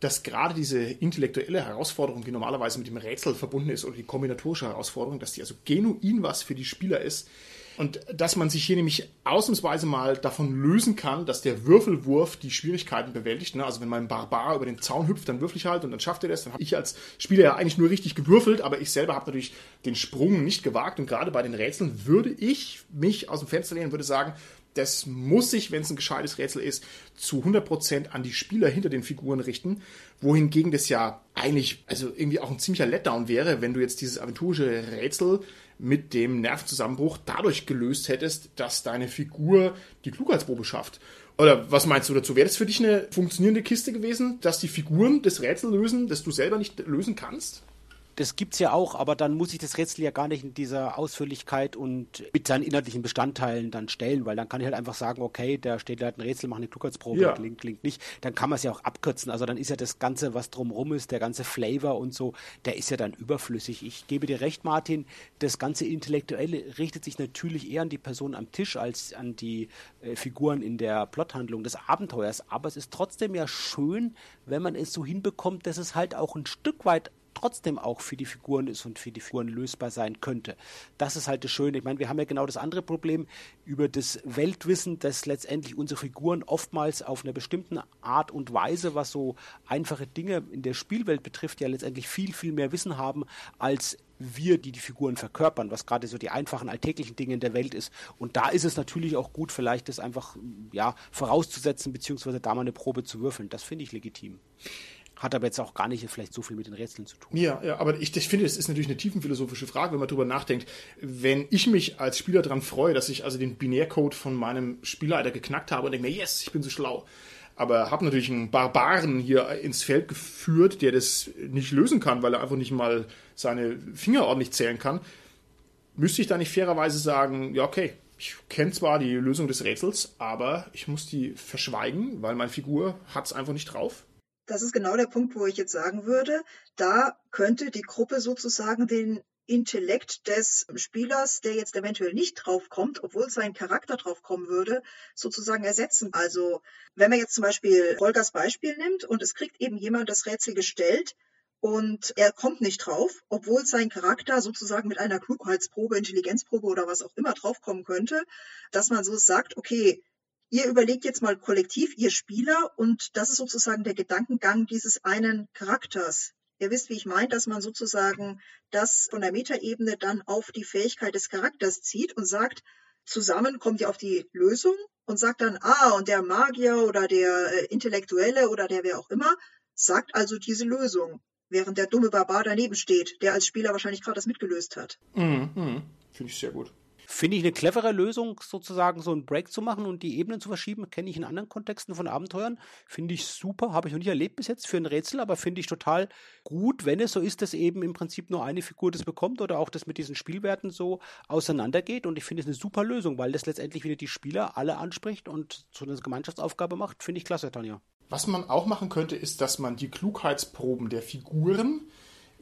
dass gerade diese intellektuelle Herausforderung, die normalerweise mit dem Rätsel verbunden ist, oder die kombinatorische Herausforderung, dass die also genuin was für die Spieler ist, und dass man sich hier nämlich ausnahmsweise mal davon lösen kann, dass der Würfelwurf die Schwierigkeiten bewältigt. Ne? Also wenn mein Barbar über den Zaun hüpft, dann würfel ich halt und dann schafft er das. Dann habe ich als Spieler ja eigentlich nur richtig gewürfelt, aber ich selber habe natürlich den Sprung nicht gewagt. Und gerade bei den Rätseln würde ich mich aus dem Fenster lehnen und würde sagen, das muss sich, wenn es ein gescheites Rätsel ist, zu 100% an die Spieler hinter den Figuren richten. Wohingegen das ja eigentlich, also irgendwie auch ein ziemlicher Letdown wäre, wenn du jetzt dieses aventurische Rätsel mit dem Nervenzusammenbruch dadurch gelöst hättest, dass deine Figur die Klugheitsprobe schafft. Oder was meinst du dazu? Wäre das für dich eine funktionierende Kiste gewesen, dass die Figuren das Rätsel lösen, das du selber nicht lösen kannst? Das gibt's ja auch, aber dann muss ich das Rätsel ja gar nicht in dieser Ausführlichkeit und mit seinen inhaltlichen Bestandteilen dann stellen, weil dann kann ich halt einfach sagen, okay, da steht halt ein Rätsel, mach eine Klugheitsprobe, ja. klingt, klingt nicht. Dann kann man es ja auch abkürzen. Also dann ist ja das Ganze, was drumrum ist, der ganze Flavor und so, der ist ja dann überflüssig. Ich gebe dir recht, Martin, das ganze Intellektuelle richtet sich natürlich eher an die Person am Tisch als an die äh, Figuren in der Plothandlung des Abenteuers. Aber es ist trotzdem ja schön, wenn man es so hinbekommt, dass es halt auch ein Stück weit trotzdem auch für die Figuren ist und für die Figuren lösbar sein könnte. Das ist halt das Schöne. Ich meine, wir haben ja genau das andere Problem über das Weltwissen, dass letztendlich unsere Figuren oftmals auf einer bestimmten Art und Weise, was so einfache Dinge in der Spielwelt betrifft, ja letztendlich viel, viel mehr Wissen haben als wir, die die Figuren verkörpern, was gerade so die einfachen alltäglichen Dinge in der Welt ist. Und da ist es natürlich auch gut, vielleicht das einfach ja, vorauszusetzen, beziehungsweise da mal eine Probe zu würfeln. Das finde ich legitim. Hat aber jetzt auch gar nicht vielleicht so viel mit den Rätseln zu tun. Ja, ja aber ich, ich finde, es ist natürlich eine tiefenphilosophische Frage, wenn man darüber nachdenkt. Wenn ich mich als Spieler daran freue, dass ich also den Binärcode von meinem Spielleiter geknackt habe und denke mir, yes, ich bin so schlau. Aber habe natürlich einen Barbaren hier ins Feld geführt, der das nicht lösen kann, weil er einfach nicht mal seine Finger ordentlich zählen kann. Müsste ich da nicht fairerweise sagen, ja, okay, ich kenne zwar die Lösung des Rätsels, aber ich muss die verschweigen, weil meine Figur hat es einfach nicht drauf das ist genau der Punkt, wo ich jetzt sagen würde, da könnte die Gruppe sozusagen den Intellekt des Spielers, der jetzt eventuell nicht draufkommt, obwohl sein Charakter draufkommen würde, sozusagen ersetzen. Also wenn man jetzt zum Beispiel Holgers Beispiel nimmt und es kriegt eben jemand das Rätsel gestellt und er kommt nicht drauf, obwohl sein Charakter sozusagen mit einer Klugheitsprobe, Intelligenzprobe oder was auch immer draufkommen könnte, dass man so sagt, okay, ihr überlegt jetzt mal kollektiv, ihr Spieler, und das ist sozusagen der Gedankengang dieses einen Charakters. Ihr wisst, wie ich meine, dass man sozusagen das von der Metaebene dann auf die Fähigkeit des Charakters zieht und sagt, zusammen kommt ihr auf die Lösung und sagt dann, ah, und der Magier oder der äh, Intellektuelle oder der wer auch immer sagt also diese Lösung, während der dumme Barbar daneben steht, der als Spieler wahrscheinlich gerade das mitgelöst hat. Mhm, mh. Finde ich sehr gut. Finde ich eine clevere Lösung, sozusagen so einen Break zu machen und die Ebenen zu verschieben. Kenne ich in anderen Kontexten von Abenteuern. Finde ich super. Habe ich noch nicht erlebt bis jetzt für ein Rätsel, aber finde ich total gut, wenn es so ist, dass eben im Prinzip nur eine Figur das bekommt oder auch das mit diesen Spielwerten so auseinandergeht. Und ich finde es eine super Lösung, weil das letztendlich wieder die Spieler alle anspricht und so eine Gemeinschaftsaufgabe macht. Finde ich klasse, Tanja. Was man auch machen könnte, ist, dass man die Klugheitsproben der Figuren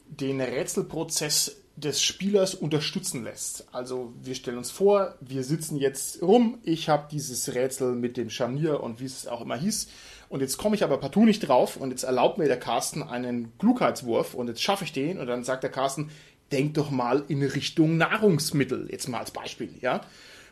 den Rätselprozess des Spielers unterstützen lässt. Also wir stellen uns vor, wir sitzen jetzt rum, ich habe dieses Rätsel mit dem Scharnier und wie es auch immer hieß und jetzt komme ich aber partout nicht drauf und jetzt erlaubt mir der Carsten einen Klugheitswurf und jetzt schaffe ich den und dann sagt der Carsten, denk doch mal in Richtung Nahrungsmittel, jetzt mal als Beispiel, ja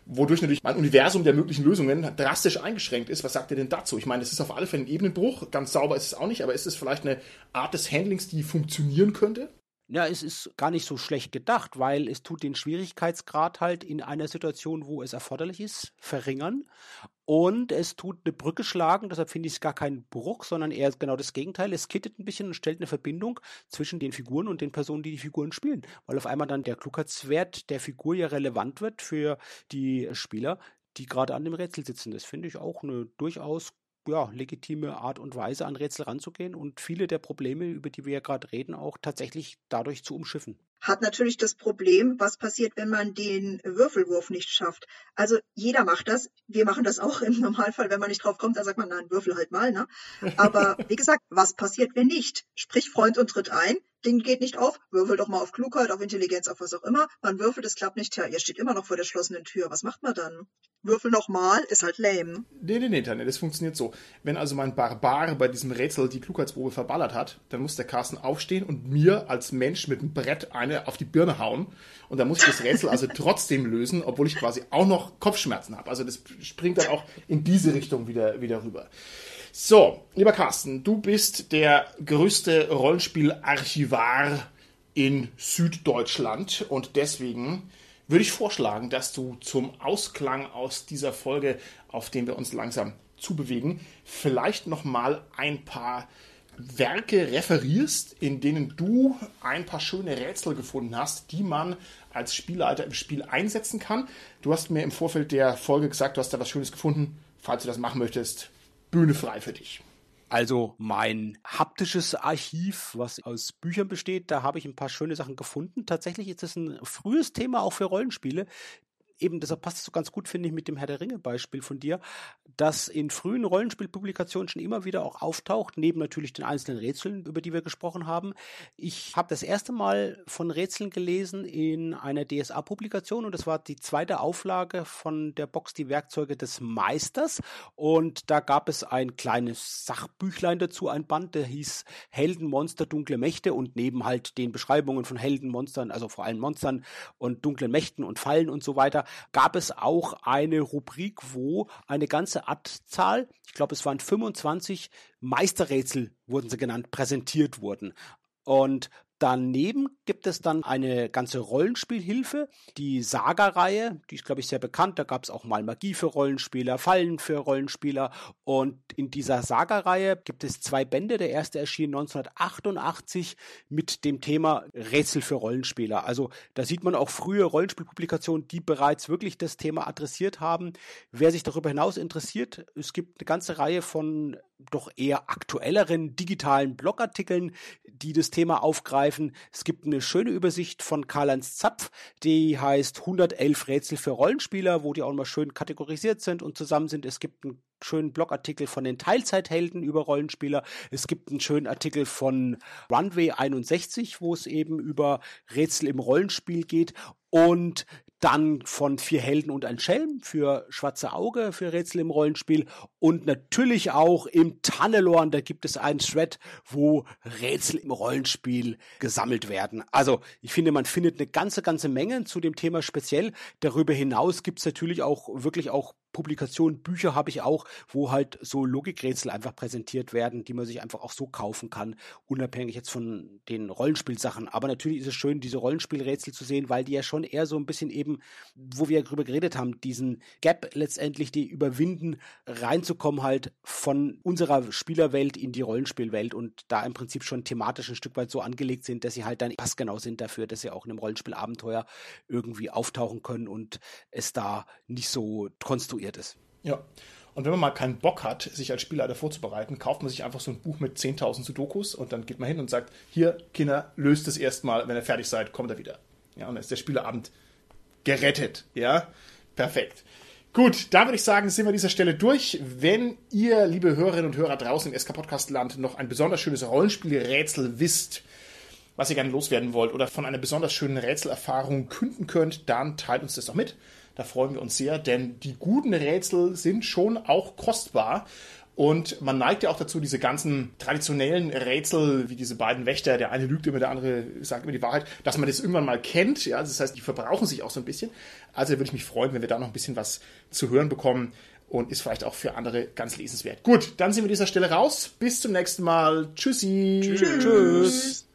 wodurch natürlich mein Universum der möglichen Lösungen drastisch eingeschränkt ist. Was sagt ihr denn dazu? Ich meine, es ist auf alle Fälle ein Ebenenbruch. Ganz sauber ist es auch nicht, aber ist es vielleicht eine Art des Handlings, die funktionieren könnte? Ja, es ist gar nicht so schlecht gedacht, weil es tut den Schwierigkeitsgrad halt in einer Situation, wo es erforderlich ist, verringern. Und es tut eine Brücke schlagen, deshalb finde ich es gar kein Bruch, sondern eher genau das Gegenteil. Es kittet ein bisschen und stellt eine Verbindung zwischen den Figuren und den Personen, die die Figuren spielen. Weil auf einmal dann der Klugheitswert der Figur ja relevant wird für die Spieler, die gerade an dem Rätsel sitzen. Das finde ich auch eine durchaus ja, legitime Art und Weise, an Rätsel ranzugehen und viele der Probleme, über die wir ja gerade reden, auch tatsächlich dadurch zu umschiffen. Hat natürlich das Problem, was passiert, wenn man den Würfelwurf nicht schafft. Also jeder macht das. Wir machen das auch im Normalfall, wenn man nicht drauf kommt, dann sagt man, nein, würfel halt mal. Ne? Aber wie gesagt, was passiert, wenn nicht? Sprich Freund und tritt ein. Ding geht nicht auf, würfel doch mal auf Klugheit, auf Intelligenz, auf was auch immer. Man würfelt, es klappt nicht. Ja, ihr steht immer noch vor der schlossenen Tür. Was macht man dann? Würfel nochmal, ist halt lame. Nee, nee, nee, Tanja, das funktioniert so. Wenn also mein Barbar bei diesem Rätsel die Klugheitsprobe verballert hat, dann muss der Carsten aufstehen und mir als Mensch mit einem Brett eine auf die Birne hauen. Und dann muss ich das Rätsel also trotzdem lösen, obwohl ich quasi auch noch Kopfschmerzen habe. Also das springt dann auch in diese Richtung wieder, wieder rüber. So, lieber Carsten, du bist der größte Rollenspielarchivar in Süddeutschland und deswegen würde ich vorschlagen, dass du zum Ausklang aus dieser Folge, auf den wir uns langsam zubewegen, vielleicht noch mal ein paar Werke referierst, in denen du ein paar schöne Rätsel gefunden hast, die man als Spielleiter im Spiel einsetzen kann. Du hast mir im Vorfeld der Folge gesagt, du hast da was Schönes gefunden. Falls du das machen möchtest, Bühne frei für dich. Also mein haptisches Archiv, was aus Büchern besteht, da habe ich ein paar schöne Sachen gefunden. Tatsächlich ist es ein frühes Thema auch für Rollenspiele eben, deshalb passt es so ganz gut, finde ich, mit dem Herr der Ringe-Beispiel von dir, dass in frühen Rollenspielpublikationen schon immer wieder auch auftaucht, neben natürlich den einzelnen Rätseln, über die wir gesprochen haben. Ich habe das erste Mal von Rätseln gelesen in einer DSA-Publikation und das war die zweite Auflage von der Box Die Werkzeuge des Meisters. Und da gab es ein kleines Sachbüchlein dazu, ein Band, der hieß Helden, Monster, dunkle Mächte und neben halt den Beschreibungen von Helden, Monstern, also vor allem Monstern und dunklen Mächten und Fallen und so weiter, gab es auch eine Rubrik, wo eine ganze Anzahl, ich glaube es waren 25 Meisterrätsel, wurden sie genannt, präsentiert wurden. Und Daneben gibt es dann eine ganze Rollenspielhilfe, die Saga-Reihe, die ist, glaube ich, sehr bekannt. Da gab es auch mal Magie für Rollenspieler, Fallen für Rollenspieler. Und in dieser Saga-Reihe gibt es zwei Bände. Der erste erschien 1988 mit dem Thema Rätsel für Rollenspieler. Also da sieht man auch frühe Rollenspielpublikationen, die bereits wirklich das Thema adressiert haben. Wer sich darüber hinaus interessiert, es gibt eine ganze Reihe von doch eher aktuelleren digitalen Blogartikeln, die das Thema aufgreifen. Es gibt eine schöne Übersicht von Karl-Heinz Zapf, die heißt 111 Rätsel für Rollenspieler, wo die auch mal schön kategorisiert sind und zusammen sind. Es gibt einen schönen Blogartikel von den Teilzeithelden über Rollenspieler. Es gibt einen schönen Artikel von Runway 61, wo es eben über Rätsel im Rollenspiel geht. Und dann von Vier Helden und ein Schelm für Schwarze Auge, für Rätsel im Rollenspiel und natürlich auch im Tannelorn, da gibt es einen Thread, wo Rätsel im Rollenspiel gesammelt werden. Also ich finde, man findet eine ganze, ganze Menge zu dem Thema speziell. Darüber hinaus gibt es natürlich auch wirklich auch Publikationen, Bücher habe ich auch, wo halt so Logikrätsel einfach präsentiert werden, die man sich einfach auch so kaufen kann, unabhängig jetzt von den Rollenspielsachen. Aber natürlich ist es schön, diese Rollenspielrätsel zu sehen, weil die ja schon eher so ein bisschen eben, wo wir darüber geredet haben, diesen Gap letztendlich, die überwinden, reinzukommen halt von unserer Spielerwelt in die Rollenspielwelt und da im Prinzip schon thematisch ein Stück weit so angelegt sind, dass sie halt dann passgenau sind dafür, dass sie auch in einem Rollenspielabenteuer irgendwie auftauchen können und es da nicht so konstruiert konstruiert ist. Ja. Und wenn man mal keinen Bock hat, sich als Spielleiter vorzubereiten, kauft man sich einfach so ein Buch mit 10.000 Sudokus und dann geht man hin und sagt, hier, Kinder, löst es erstmal, wenn ihr fertig seid, kommt er wieder. Ja, und dann ist der Spieleabend gerettet. Ja, perfekt. Gut, da würde ich sagen, sind wir an dieser Stelle durch. Wenn ihr, liebe Hörerinnen und Hörer draußen im SK Podcast Land, noch ein besonders schönes Rollenspielrätsel wisst, was ihr gerne loswerden wollt oder von einer besonders schönen Rätselerfahrung künden könnt, dann teilt uns das doch mit. Da freuen wir uns sehr, denn die guten Rätsel sind schon auch kostbar. Und man neigt ja auch dazu, diese ganzen traditionellen Rätsel, wie diese beiden Wächter, der eine lügt immer, der andere sagt immer die Wahrheit, dass man das irgendwann mal kennt. Ja, das heißt, die verbrauchen sich auch so ein bisschen. Also würde ich mich freuen, wenn wir da noch ein bisschen was zu hören bekommen und ist vielleicht auch für andere ganz lesenswert. Gut, dann sind wir an dieser Stelle raus. Bis zum nächsten Mal. Tschüssi. Tschüss. Tschüss.